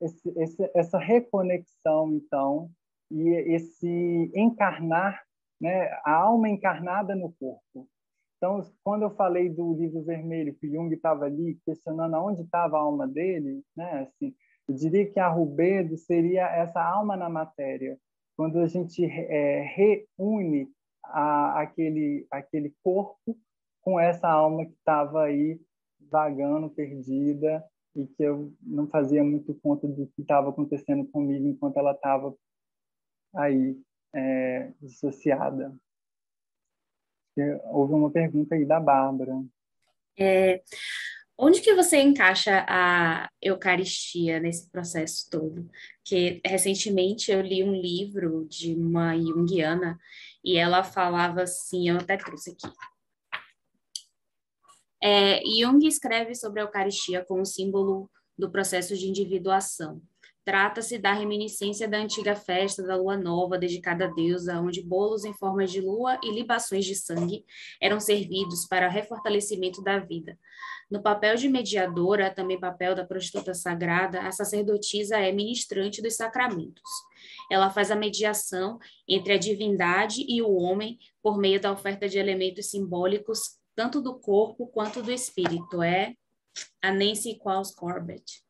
esse, esse, essa reconexão então e esse encarnar, né, a alma encarnada no corpo. Então, quando eu falei do livro vermelho, que Jung estava ali questionando aonde estava a alma dele, né, assim, eu diria que a Rubedo seria essa alma na matéria, quando a gente é, reúne a, aquele, aquele corpo com essa alma que estava aí vagando, perdida, e que eu não fazia muito conta do que estava acontecendo comigo enquanto ela estava aí é, dissociada. Houve uma pergunta aí da Bárbara. É, onde que você encaixa a Eucaristia nesse processo todo? Que recentemente eu li um livro de uma junguiana e ela falava assim, eu até trouxe aqui. É, Jung escreve sobre a Eucaristia como símbolo do processo de individuação. Trata-se da reminiscência da antiga festa da lua nova dedicada à deusa, onde bolos em forma de lua e libações de sangue eram servidos para o refortalecimento da vida. No papel de mediadora, também papel da prostituta sagrada, a sacerdotisa é ministrante dos sacramentos. Ela faz a mediação entre a divindade e o homem por meio da oferta de elementos simbólicos, tanto do corpo quanto do espírito. É a Nancy Qualls Corbett.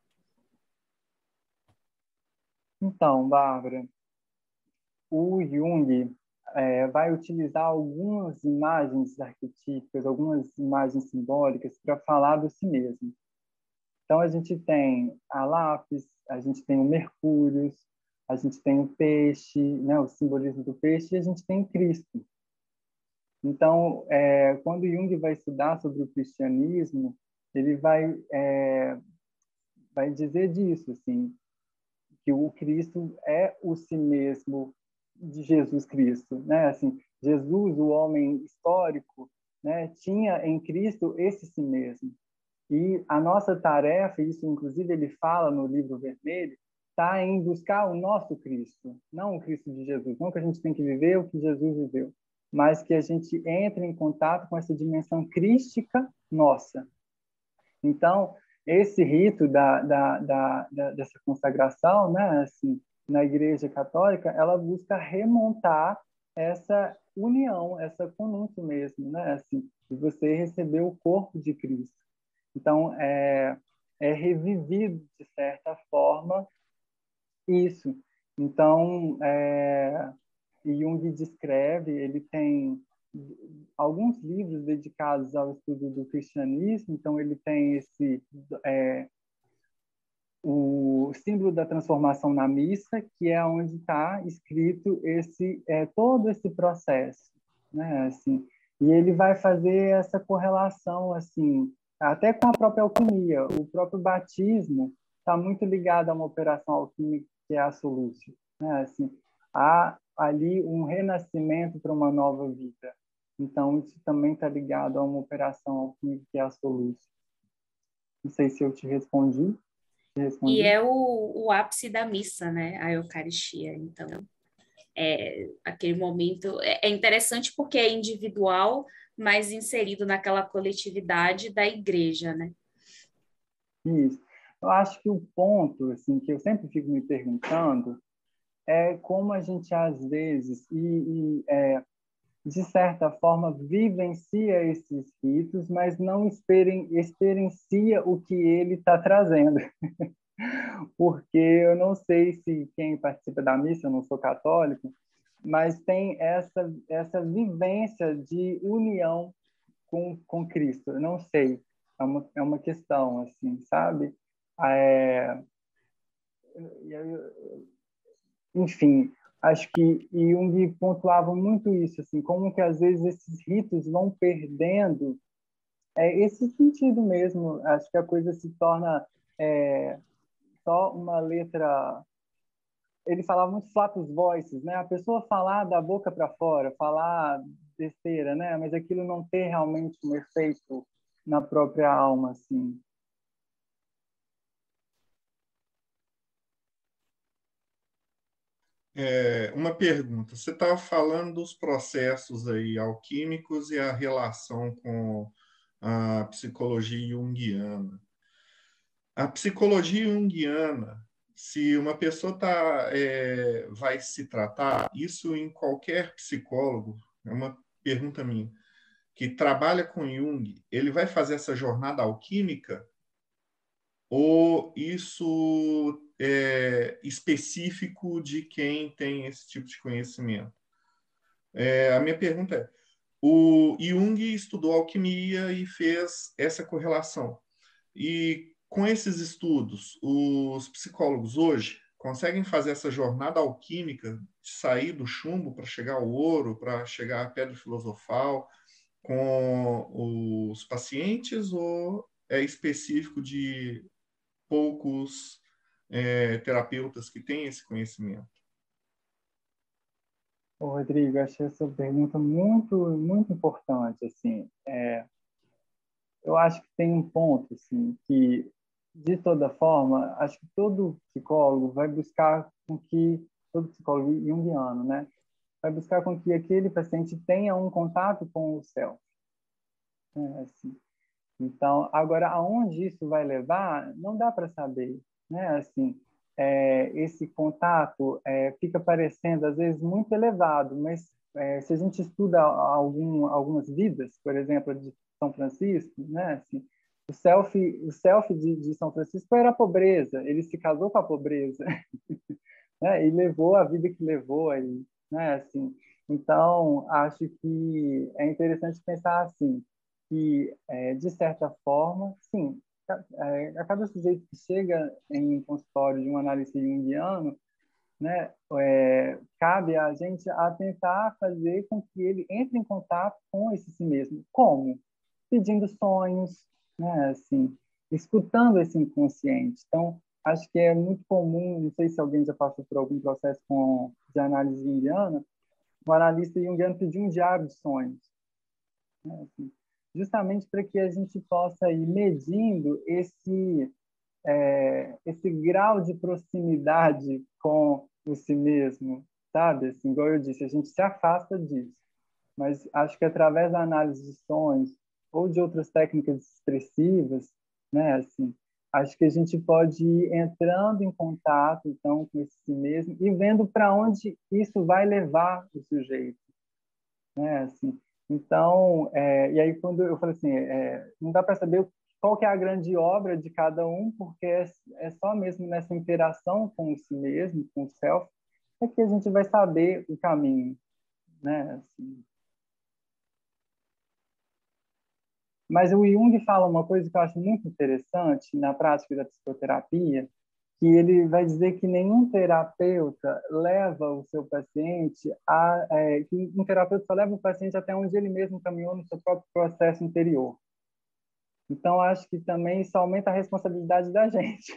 Então, Bárbara, o Jung é, vai utilizar algumas imagens arquetípicas, algumas imagens simbólicas para falar do si mesmo. Então, a gente tem a lápis, a gente tem o Mercúrio, a gente tem o peixe, né, o simbolismo do peixe, e a gente tem Cristo. Então, é, quando Jung vai estudar sobre o cristianismo, ele vai é, vai dizer disso, assim, que o Cristo é o si mesmo de Jesus Cristo, né? Assim, Jesus, o homem histórico, né, tinha em Cristo esse si mesmo. E a nossa tarefa, isso inclusive ele fala no livro vermelho, está em buscar o nosso Cristo, não o Cristo de Jesus. Não que a gente tem que viver o que Jesus viveu, mas que a gente entre em contato com essa dimensão crística nossa. Então, esse rito da, da, da, da dessa consagração, né, assim, na Igreja Católica, ela busca remontar essa união, essa conúncio mesmo, né? Assim, de você receber o corpo de Cristo. Então, é, é revivido, de certa forma, isso. Então, é, Jung descreve, ele tem alguns livros dedicados ao estudo do cristianismo, então ele tem esse é, o símbolo da transformação na missa, que é onde está escrito esse é, todo esse processo, né? Assim, e ele vai fazer essa correlação assim, até com a própria alquimia. O próprio batismo está muito ligado a uma operação alquímica que é a solúcio, né? Assim, há ali um renascimento para uma nova vida. Então isso também está ligado a uma operação alquímica que é a solúcio. Não sei se eu te respondi. E é o, o ápice da missa, né? A Eucaristia. Então, é, aquele momento é, é interessante porque é individual, mas inserido naquela coletividade da igreja, né? Isso. Eu acho que o ponto, assim, que eu sempre fico me perguntando é como a gente às vezes e, e é, de certa forma vivencia esses ritos, mas não experiencia o que ele está trazendo. (laughs) Porque eu não sei se quem participa da missa, eu não sou católico, mas tem essa essa vivência de união com, com Cristo. Eu não sei, é uma, é uma questão, assim, sabe? É, enfim, acho que Jung pontuava muito isso, assim, como que às vezes esses ritos vão perdendo é, esse sentido mesmo. Acho que a coisa se torna é, só uma letra. Ele falava muito flatus voices, né? A pessoa falar da boca para fora, falar besteira, né? Mas aquilo não ter realmente um efeito na própria alma, assim. É, uma pergunta. Você estava falando dos processos aí alquímicos e a relação com a psicologia junguiana. A psicologia junguiana, se uma pessoa tá, é, vai se tratar, isso em qualquer psicólogo, é uma pergunta minha, que trabalha com Jung, ele vai fazer essa jornada alquímica? Ou isso é, específico de quem tem esse tipo de conhecimento. É, a minha pergunta é: o Jung estudou alquimia e fez essa correlação. E com esses estudos, os psicólogos hoje conseguem fazer essa jornada alquímica de sair do chumbo para chegar ao ouro, para chegar à pedra filosofal com os pacientes ou é específico de poucos é, terapeutas que têm esse conhecimento? Ô, Rodrigo, achei essa pergunta muito, muito importante. Assim, é, eu acho que tem um ponto assim, que, de toda forma, acho que todo psicólogo vai buscar com que, todo psicólogo junguiano, né, vai buscar com que aquele paciente tenha um contato com o self. É, assim. Então, agora, aonde isso vai levar, não dá para saber né? Assim, é, esse contato é, fica parecendo às vezes muito elevado, mas é, se a gente estuda algum, algumas vidas, por exemplo, de São Francisco, né? Assim, o self, o self de, de, São Francisco era a pobreza. Ele se casou com a pobreza, (laughs) né? E levou a vida que levou aí, né? Assim, então acho que é interessante pensar assim que é, de certa forma, sim, a cada sujeito que chega em consultório de um analista junguiano, né, é, cabe a gente a tentar fazer com que ele entre em contato com esse si mesmo. Como? Pedindo sonhos, né, assim, escutando esse inconsciente. Então, acho que é muito comum, não sei se alguém já passou por algum processo com, de análise junguiana, o analista junguiano pedir um diário de sonhos. Né, assim, justamente para que a gente possa ir medindo esse é, esse grau de proximidade com o si mesmo, sabe? Assim, igual eu disse, a gente se afasta disso, mas acho que através da análise de sonhos ou de outras técnicas expressivas, né? Assim, acho que a gente pode ir entrando em contato então com esse si mesmo e vendo para onde isso vai levar o sujeito, né? Assim, então, é, e aí quando eu falei assim, é, não dá para saber qual que é a grande obra de cada um, porque é, é só mesmo nessa interação com si mesmo, com o self, é que a gente vai saber o caminho, né? Assim, Mas o Jung fala uma coisa que eu acho muito interessante na prática da psicoterapia, que ele vai dizer que nenhum terapeuta leva o seu paciente a é, que um terapeuta só leva o paciente até onde ele mesmo caminhou no seu próprio processo interior. Então acho que também isso aumenta a responsabilidade da (laughs) gente,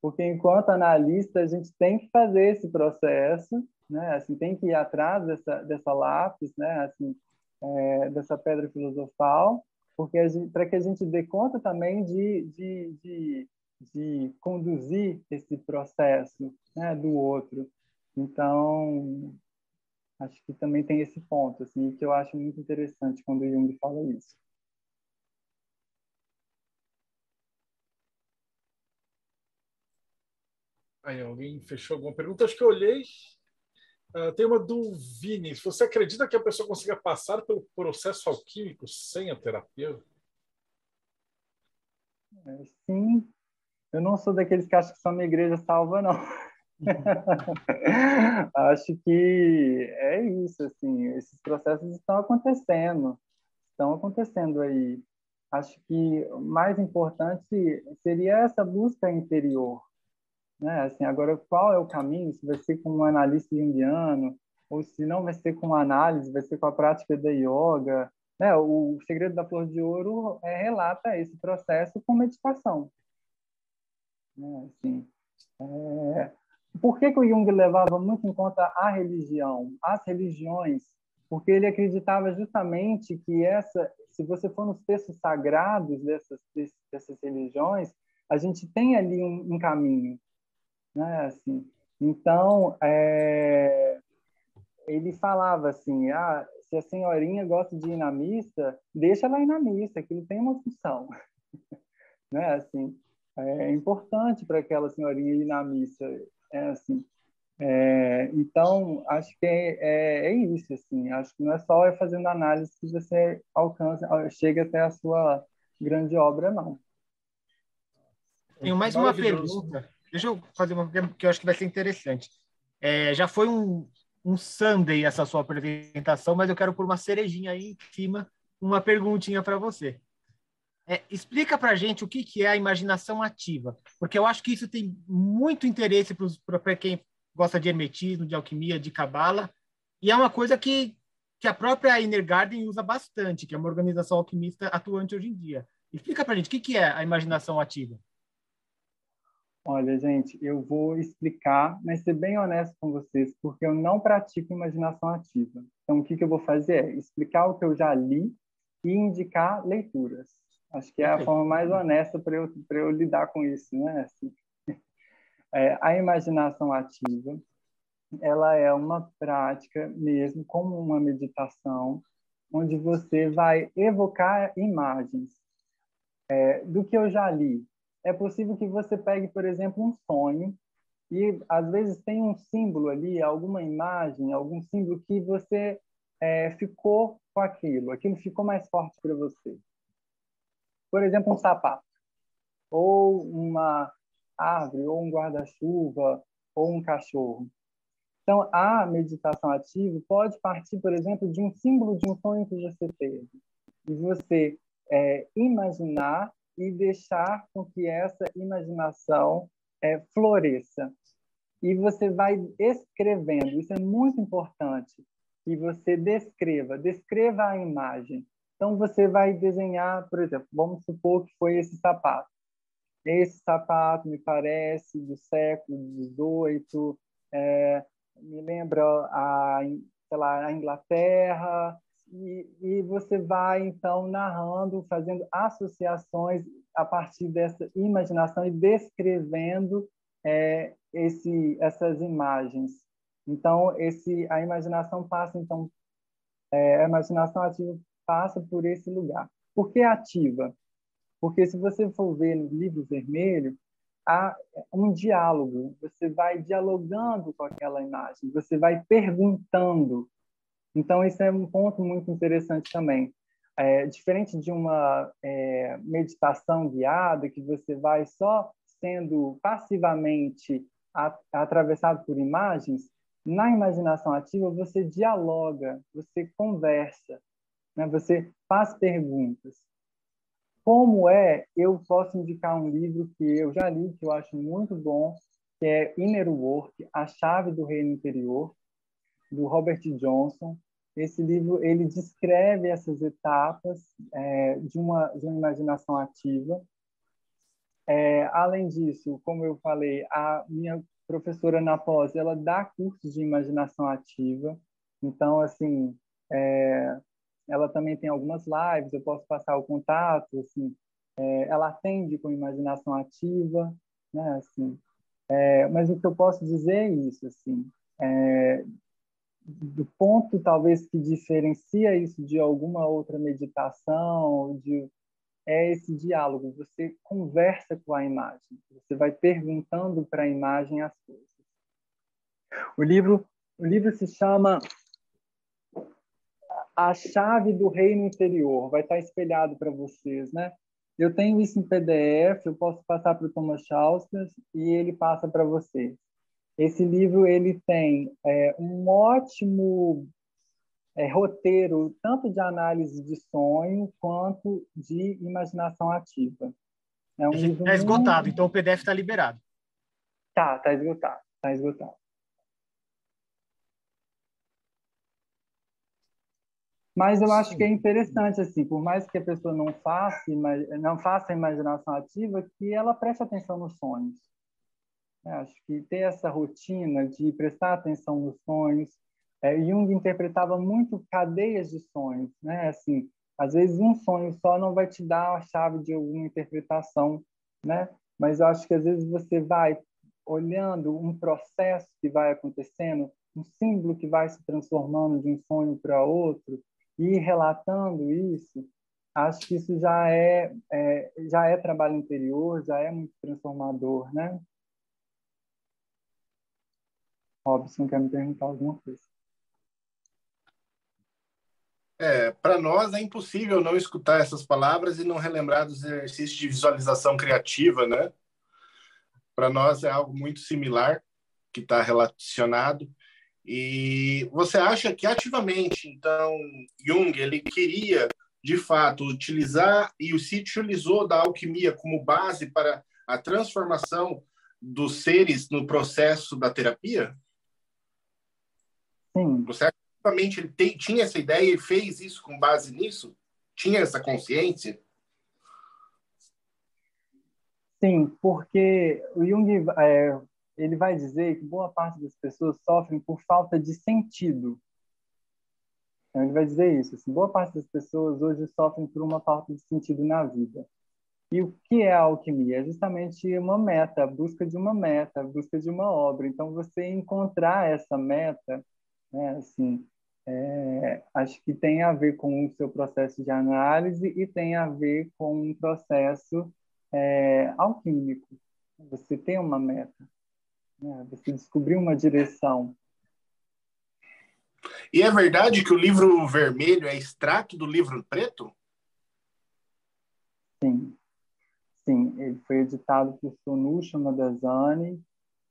porque enquanto analista a gente tem que fazer esse processo, né? Assim tem que ir atrás dessa dessa lápis, né? Assim é, dessa pedra filosofal porque para que a gente dê conta também de, de, de, de conduzir esse processo né, do outro. Então, acho que também tem esse ponto, assim, que eu acho muito interessante quando o Jung fala isso. Aí, alguém fechou alguma pergunta? Acho que eu olhei. Uh, tem uma do Vini. Você acredita que a pessoa consiga passar pelo processo alquímico sem a terapia? É, sim. Eu não sou daqueles que acham que só uma igreja salva, não. (laughs) Acho que é isso, assim. Esses processos estão acontecendo. Estão acontecendo aí. Acho que o mais importante seria essa busca interior né? Assim, agora, qual é o caminho? Se vai ser com um analista junguiano, ou se não vai ser com análise, vai ser com a prática da yoga. Né? O Segredo da Flor de Ouro é, relata esse processo com meditação. Né? Assim, é... Por que, que o Jung levava muito em conta a religião, as religiões? Porque ele acreditava justamente que essa, se você for nos textos sagrados dessas, dessas religiões, a gente tem ali um, um caminho né? Assim, então, é, ele falava assim, ah, se a senhorinha gosta de ir na missa, deixa ela ir na missa, aquilo tem uma função. (laughs) né? Assim, é importante para aquela senhorinha ir na missa. É assim. É, então, acho que é, é, é, isso, assim. Acho que não é só fazendo análise que você alcança, chega até a sua grande obra, não. Tenho mais uma pergunta Deixa eu fazer uma que eu acho que vai ser interessante. É, já foi um, um Sunday essa sua apresentação, mas eu quero pôr uma cerejinha aí em cima, uma perguntinha para você. É, explica para gente o que, que é a imaginação ativa, porque eu acho que isso tem muito interesse para quem gosta de hermetismo, de alquimia, de cabala, e é uma coisa que, que a própria Inner Garden usa bastante, que é uma organização alquimista atuante hoje em dia. Explica para gente o que, que é a imaginação ativa. Olha, gente, eu vou explicar, mas ser bem honesto com vocês, porque eu não pratico imaginação ativa. Então, o que, que eu vou fazer é explicar o que eu já li e indicar leituras. Acho que é a forma mais honesta para eu, eu lidar com isso, né? Assim, (laughs) é, a imaginação ativa, ela é uma prática mesmo, como uma meditação, onde você vai evocar imagens é, do que eu já li, é possível que você pegue, por exemplo, um sonho e às vezes tem um símbolo ali, alguma imagem, algum símbolo que você é, ficou com aquilo, aquilo ficou mais forte para você. Por exemplo, um sapato, ou uma árvore, ou um guarda-chuva, ou um cachorro. Então, a meditação ativa pode partir, por exemplo, de um símbolo de um sonho que você teve. E você é, imaginar e deixar com que essa imaginação é, floresça. E você vai escrevendo, isso é muito importante, que você descreva, descreva a imagem. Então, você vai desenhar, por exemplo, vamos supor que foi esse sapato. Esse sapato me parece do século XVIII, é, me lembra a, sei lá, a Inglaterra, e, e você vai, então, narrando, fazendo associações a partir dessa imaginação e descrevendo é, esse, essas imagens. Então, esse, a imaginação passa, então, é, a imaginação ativa passa por esse lugar. Por que ativa? Porque se você for ver no livro vermelho, há um diálogo, você vai dialogando com aquela imagem, você vai perguntando. Então, esse é um ponto muito interessante também. É, diferente de uma é, meditação guiada, que você vai só sendo passivamente atravessado por imagens, na imaginação ativa você dialoga, você conversa, né? você faz perguntas. Como é, eu posso indicar um livro que eu já li, que eu acho muito bom, que é Inner Work, A Chave do Reino Interior, do Robert Johnson. Esse livro ele descreve essas etapas é, de, uma, de uma imaginação ativa. É, além disso, como eu falei, a minha professora na pós, ela dá cursos de imaginação ativa. Então, assim, é, ela também tem algumas lives, eu posso passar o contato, assim, é, ela atende com imaginação ativa, né, assim. É, mas o que eu posso dizer é isso, assim, é, do ponto talvez que diferencia isso de alguma outra meditação, de é esse diálogo. Você conversa com a imagem, você vai perguntando para a imagem as coisas. O livro, o livro se chama A Chave do Reino Interior. Vai estar espelhado para vocês, né? Eu tenho isso em PDF, eu posso passar para o Thomas Chauskas e ele passa para vocês. Esse livro ele tem é, um ótimo é, roteiro tanto de análise de sonho quanto de imaginação ativa. É um livro tá esgotado, muito... então o PDF está liberado. Tá, tá esgotado, tá esgotado. Mas eu acho que é interessante, assim, por mais que a pessoa não faça, não faça a imaginação ativa, que ela preste atenção nos sonhos. Eu acho que ter essa rotina de prestar atenção nos sonhos, é, Jung interpretava muito cadeias de sonhos, né? Assim, às vezes um sonho só não vai te dar a chave de alguma interpretação, né? Mas eu acho que às vezes você vai olhando um processo que vai acontecendo, um símbolo que vai se transformando de um sonho para outro e relatando isso, acho que isso já é, é, já é trabalho interior, já é muito transformador, né? Robson quer me perguntar alguma coisa. É, para nós é impossível não escutar essas palavras e não relembrar dos exercícios de visualização criativa, né? Para nós é algo muito similar que está relacionado. E você acha que ativamente, então, Jung ele queria de fato utilizar e se utilizou da alquimia como base para a transformação dos seres no processo da terapia? Sim. Você acha efetivamente ele tinha essa ideia e fez isso com base nisso? Tinha essa consciência? Sim, porque o Jung é, ele vai dizer que boa parte das pessoas sofrem por falta de sentido. Então, ele vai dizer isso. Assim, boa parte das pessoas hoje sofrem por uma falta de sentido na vida. E o que é a alquimia? É justamente uma meta, a busca de uma meta, a busca de uma obra. Então, você encontrar essa meta, né, assim, é, acho que tem a ver com o seu processo de análise e tem a ver com um processo é, alquímico. Você tem uma meta, né? você descobriu uma direção. E é verdade que o livro vermelho é extrato do livro preto? Sim. Sim, ele foi editado por Sonusha Madazani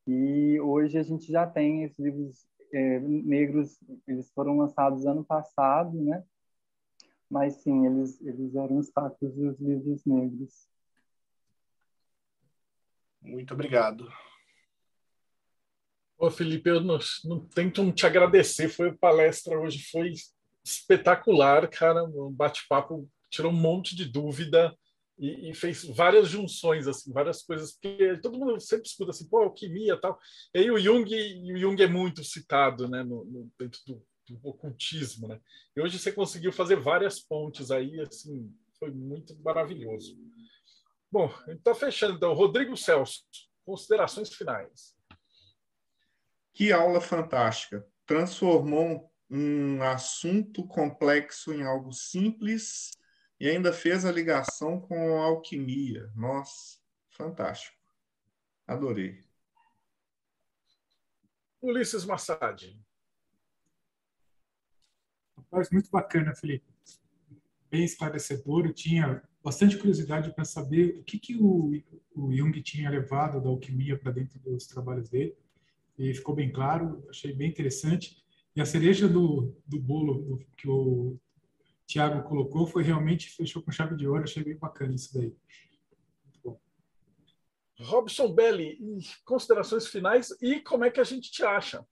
e hoje a gente já tem esses livros é, negros, eles foram lançados ano passado, né? Mas sim, eles, eles eram status dos livros negros. Muito obrigado. Ô, Felipe, eu não, não tento te agradecer. Foi a palestra hoje, foi espetacular, cara. Um bate-papo tirou um monte de dúvida e, e, fez várias junções, assim, várias coisas, porque todo mundo sempre escuta assim, pô, alquimia tal. E aí o Jung, o Jung é muito citado, né, no, no, dentro do, do, ocultismo, né? E hoje você conseguiu fazer várias pontes aí, assim, foi muito maravilhoso. Bom, então fechando, então, Rodrigo Celso, considerações finais. Que aula fantástica! Transformou um assunto complexo em algo simples e ainda fez a ligação com a alquimia. Nossa, fantástico. Adorei. Ulisses Massad. Rapaz, muito bacana, Felipe. Bem esclarecedor. Eu tinha bastante curiosidade para saber o que, que o, o Jung tinha levado da alquimia para dentro dos trabalhos dele. E ficou bem claro, achei bem interessante. E a cereja do, do bolo do, que o Tiago colocou foi realmente fechou com chave de ouro. Achei bem bacana isso daí. Robson Belli, considerações finais e como é que a gente te acha?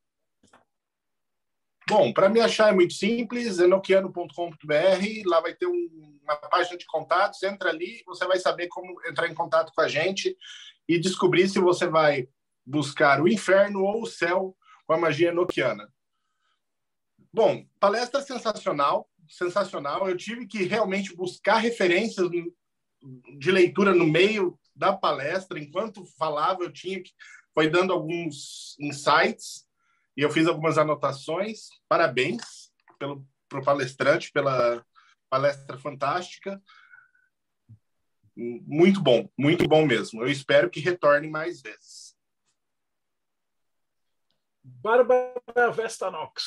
Bom, para me achar é muito simples, enoquiano.com.br, lá vai ter um, uma página de contatos, entra ali, você vai saber como entrar em contato com a gente e descobrir se você vai buscar o inferno ou o céu com a magia enoquiana. Bom, palestra sensacional, sensacional. Eu tive que realmente buscar referências de leitura no meio da palestra. Enquanto falava, eu tinha que foi dando alguns insights e eu fiz algumas anotações. Parabéns pelo pro palestrante pela palestra fantástica. Muito bom, muito bom mesmo. Eu espero que retorne mais vezes. Bárbara Vestanox,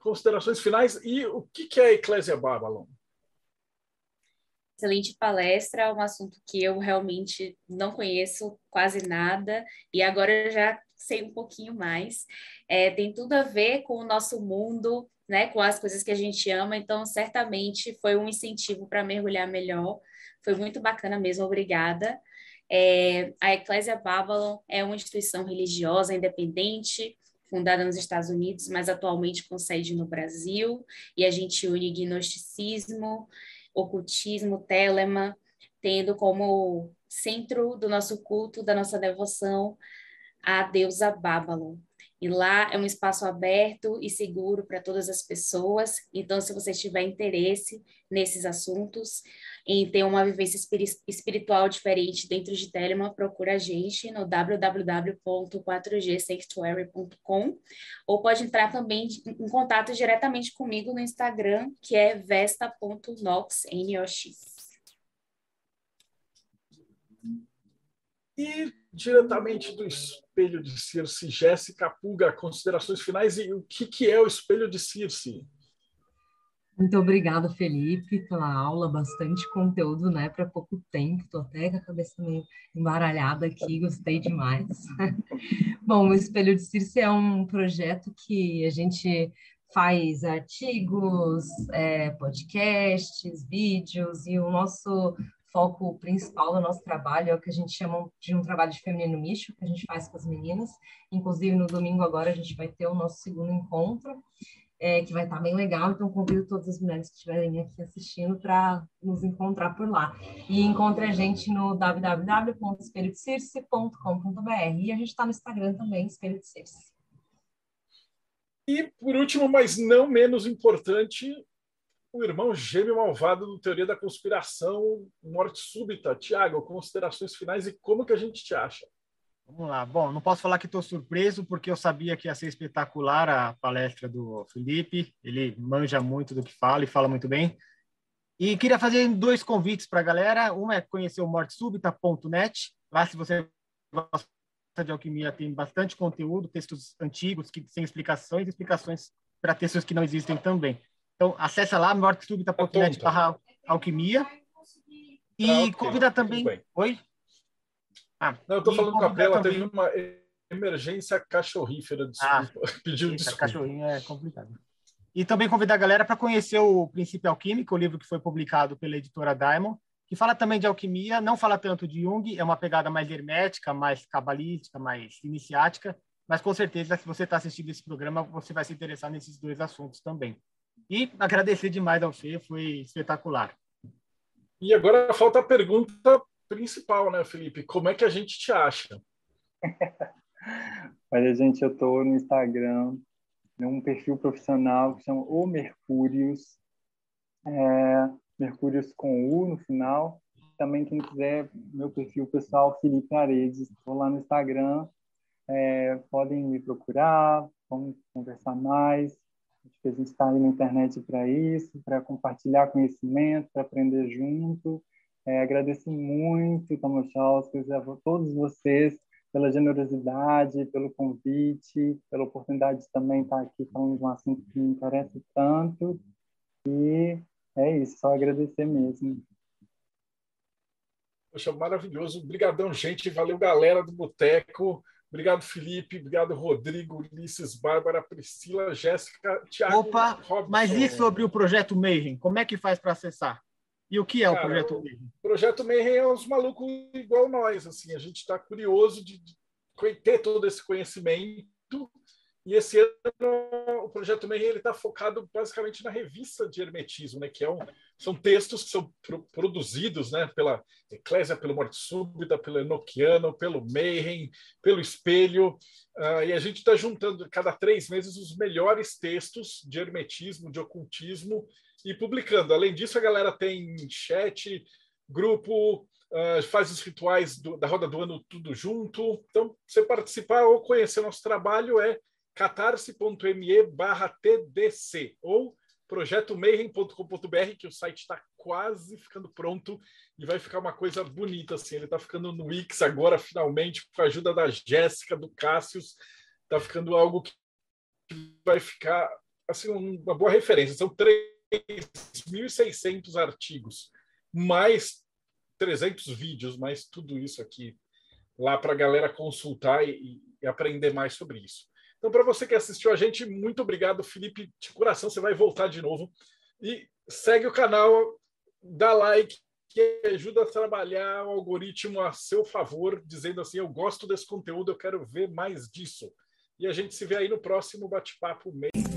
considerações finais e o que é a Eclésia Babylon? Excelente palestra, um assunto que eu realmente não conheço quase nada e agora já sei um pouquinho mais. É, tem tudo a ver com o nosso mundo, né, com as coisas que a gente ama, então certamente foi um incentivo para mergulhar melhor. Foi muito bacana mesmo, obrigada. É, a Eclésia Babylon é uma instituição religiosa independente, fundada nos Estados Unidos, mas atualmente com sede no Brasil, e a gente une gnosticismo, ocultismo, telema, tendo como centro do nosso culto, da nossa devoção, a deusa Babylon. E lá é um espaço aberto e seguro para todas as pessoas. Então, se você tiver interesse nesses assuntos, em ter uma vivência espiritual diferente dentro de Telema, procura a gente no www.4gsanctuary.com ou pode entrar também em contato diretamente comigo no Instagram, que é vesta.nox, N-O-X. E diretamente do espelho de Circe, Jéssica Puga, considerações finais e o que, que é o espelho de Circe? Muito obrigada, Felipe, pela aula, bastante conteúdo, né, para pouco tempo. Estou até com a cabeça meio embaralhada aqui, gostei demais. (laughs) Bom, o Espelho de Circe é um projeto que a gente faz artigos, é, podcasts, vídeos, e o nosso foco principal do nosso trabalho é o que a gente chama de um trabalho de feminino misto, que a gente faz com as meninas. Inclusive, no domingo agora, a gente vai ter o nosso segundo encontro, é, que vai estar bem legal. Então, convido todas as mulheres que estiverem aqui assistindo para nos encontrar por lá. E encontre a gente no www.espelhodecirce.com.br. E a gente está no Instagram também, Espelho de Circe. E, por último, mas não menos importante, o irmão gêmeo malvado do Teoria da Conspiração, Morte Súbita. Tiago, considerações finais e como que a gente te acha? Vamos lá. Bom, não posso falar que estou surpreso, porque eu sabia que ia ser espetacular a palestra do Felipe. Ele manja muito do que fala e fala muito bem. E queria fazer dois convites para a galera. Um é conhecer o mortesúbita.net. Lá, se você gosta de alquimia, tem bastante conteúdo, textos antigos que sem explicações, explicações para textos que não existem também. Então, acessa lá, mortesúbita.net barra alquimia. E ah, okay. convida também... Oi? Ah, Não, eu estou falando com a Bela, teve uma emergência cachorrífera, desculpa. Ah, (laughs) Pediu desculpa. Cachorrinho é complicado. E também convidar a galera para conhecer o Princípio Alquímico, o livro que foi publicado pela editora Diamond, que fala também de alquimia, não fala tanto de Jung, é uma pegada mais hermética, mais cabalística, mais iniciática, mas com certeza, se você está assistindo esse programa, você vai se interessar nesses dois assuntos também. E agradecer demais ao Fê, foi espetacular. E agora falta a pergunta principal, né, Felipe? Como é que a gente te acha? (laughs) Olha, gente, eu estou no Instagram, num perfil profissional que chama O Mercúrios, é, Mercúrios com U no final. Também, quem quiser, meu perfil pessoal, Felipe Aredes, estou lá no Instagram. É, podem me procurar, vamos conversar mais. Acho que a gente está aí na internet para isso, para compartilhar conhecimento, para aprender junto. É, agradeço muito, Thomas Chauskas, a todos vocês pela generosidade, pelo convite, pela oportunidade de também estar aqui falando de um assunto que me interessa tanto. E é isso, só agradecer mesmo. Poxa, maravilhoso. Obrigadão, gente. Valeu, galera do Boteco. Obrigado, Felipe. Obrigado, Rodrigo, Ulisses, Bárbara, Priscila, Jéssica, Tiago. Opa, Robson. mas e sobre o projeto Mayhem? Como é que faz para acessar? E o que é Cara, o Projeto Mayhem? O Projeto Mayhem é uns malucos igual nós. Assim, a gente está curioso de, de ter todo esse conhecimento e esse ano o projeto Mayhem está focado basicamente na revista de hermetismo, né? Que é um, são textos que são pro, produzidos, né? Pela Eclésia, pelo Morte Súbita, pelo Enochiano, pelo Mayhem, pelo Espelho, uh, e a gente está juntando cada três meses os melhores textos de hermetismo, de ocultismo e publicando. Além disso, a galera tem chat, grupo, uh, faz os rituais do, da roda do ano tudo junto. Então, você participar ou conhecer nosso trabalho é catarse.me TDC ou projetomayhem.com.br, que o site está quase ficando pronto e vai ficar uma coisa bonita assim. Ele está ficando no Wix agora, finalmente, com a ajuda da Jéssica, do Cássius. Está ficando algo que vai ficar assim uma boa referência. São 3.600 artigos, mais 300 vídeos, mais tudo isso aqui lá para a galera consultar e, e aprender mais sobre isso. Então, para você que assistiu a gente, muito obrigado, Felipe, de coração, você vai voltar de novo. E segue o canal, dá like, que ajuda a trabalhar o algoritmo a seu favor, dizendo assim: eu gosto desse conteúdo, eu quero ver mais disso. E a gente se vê aí no próximo bate-papo mês.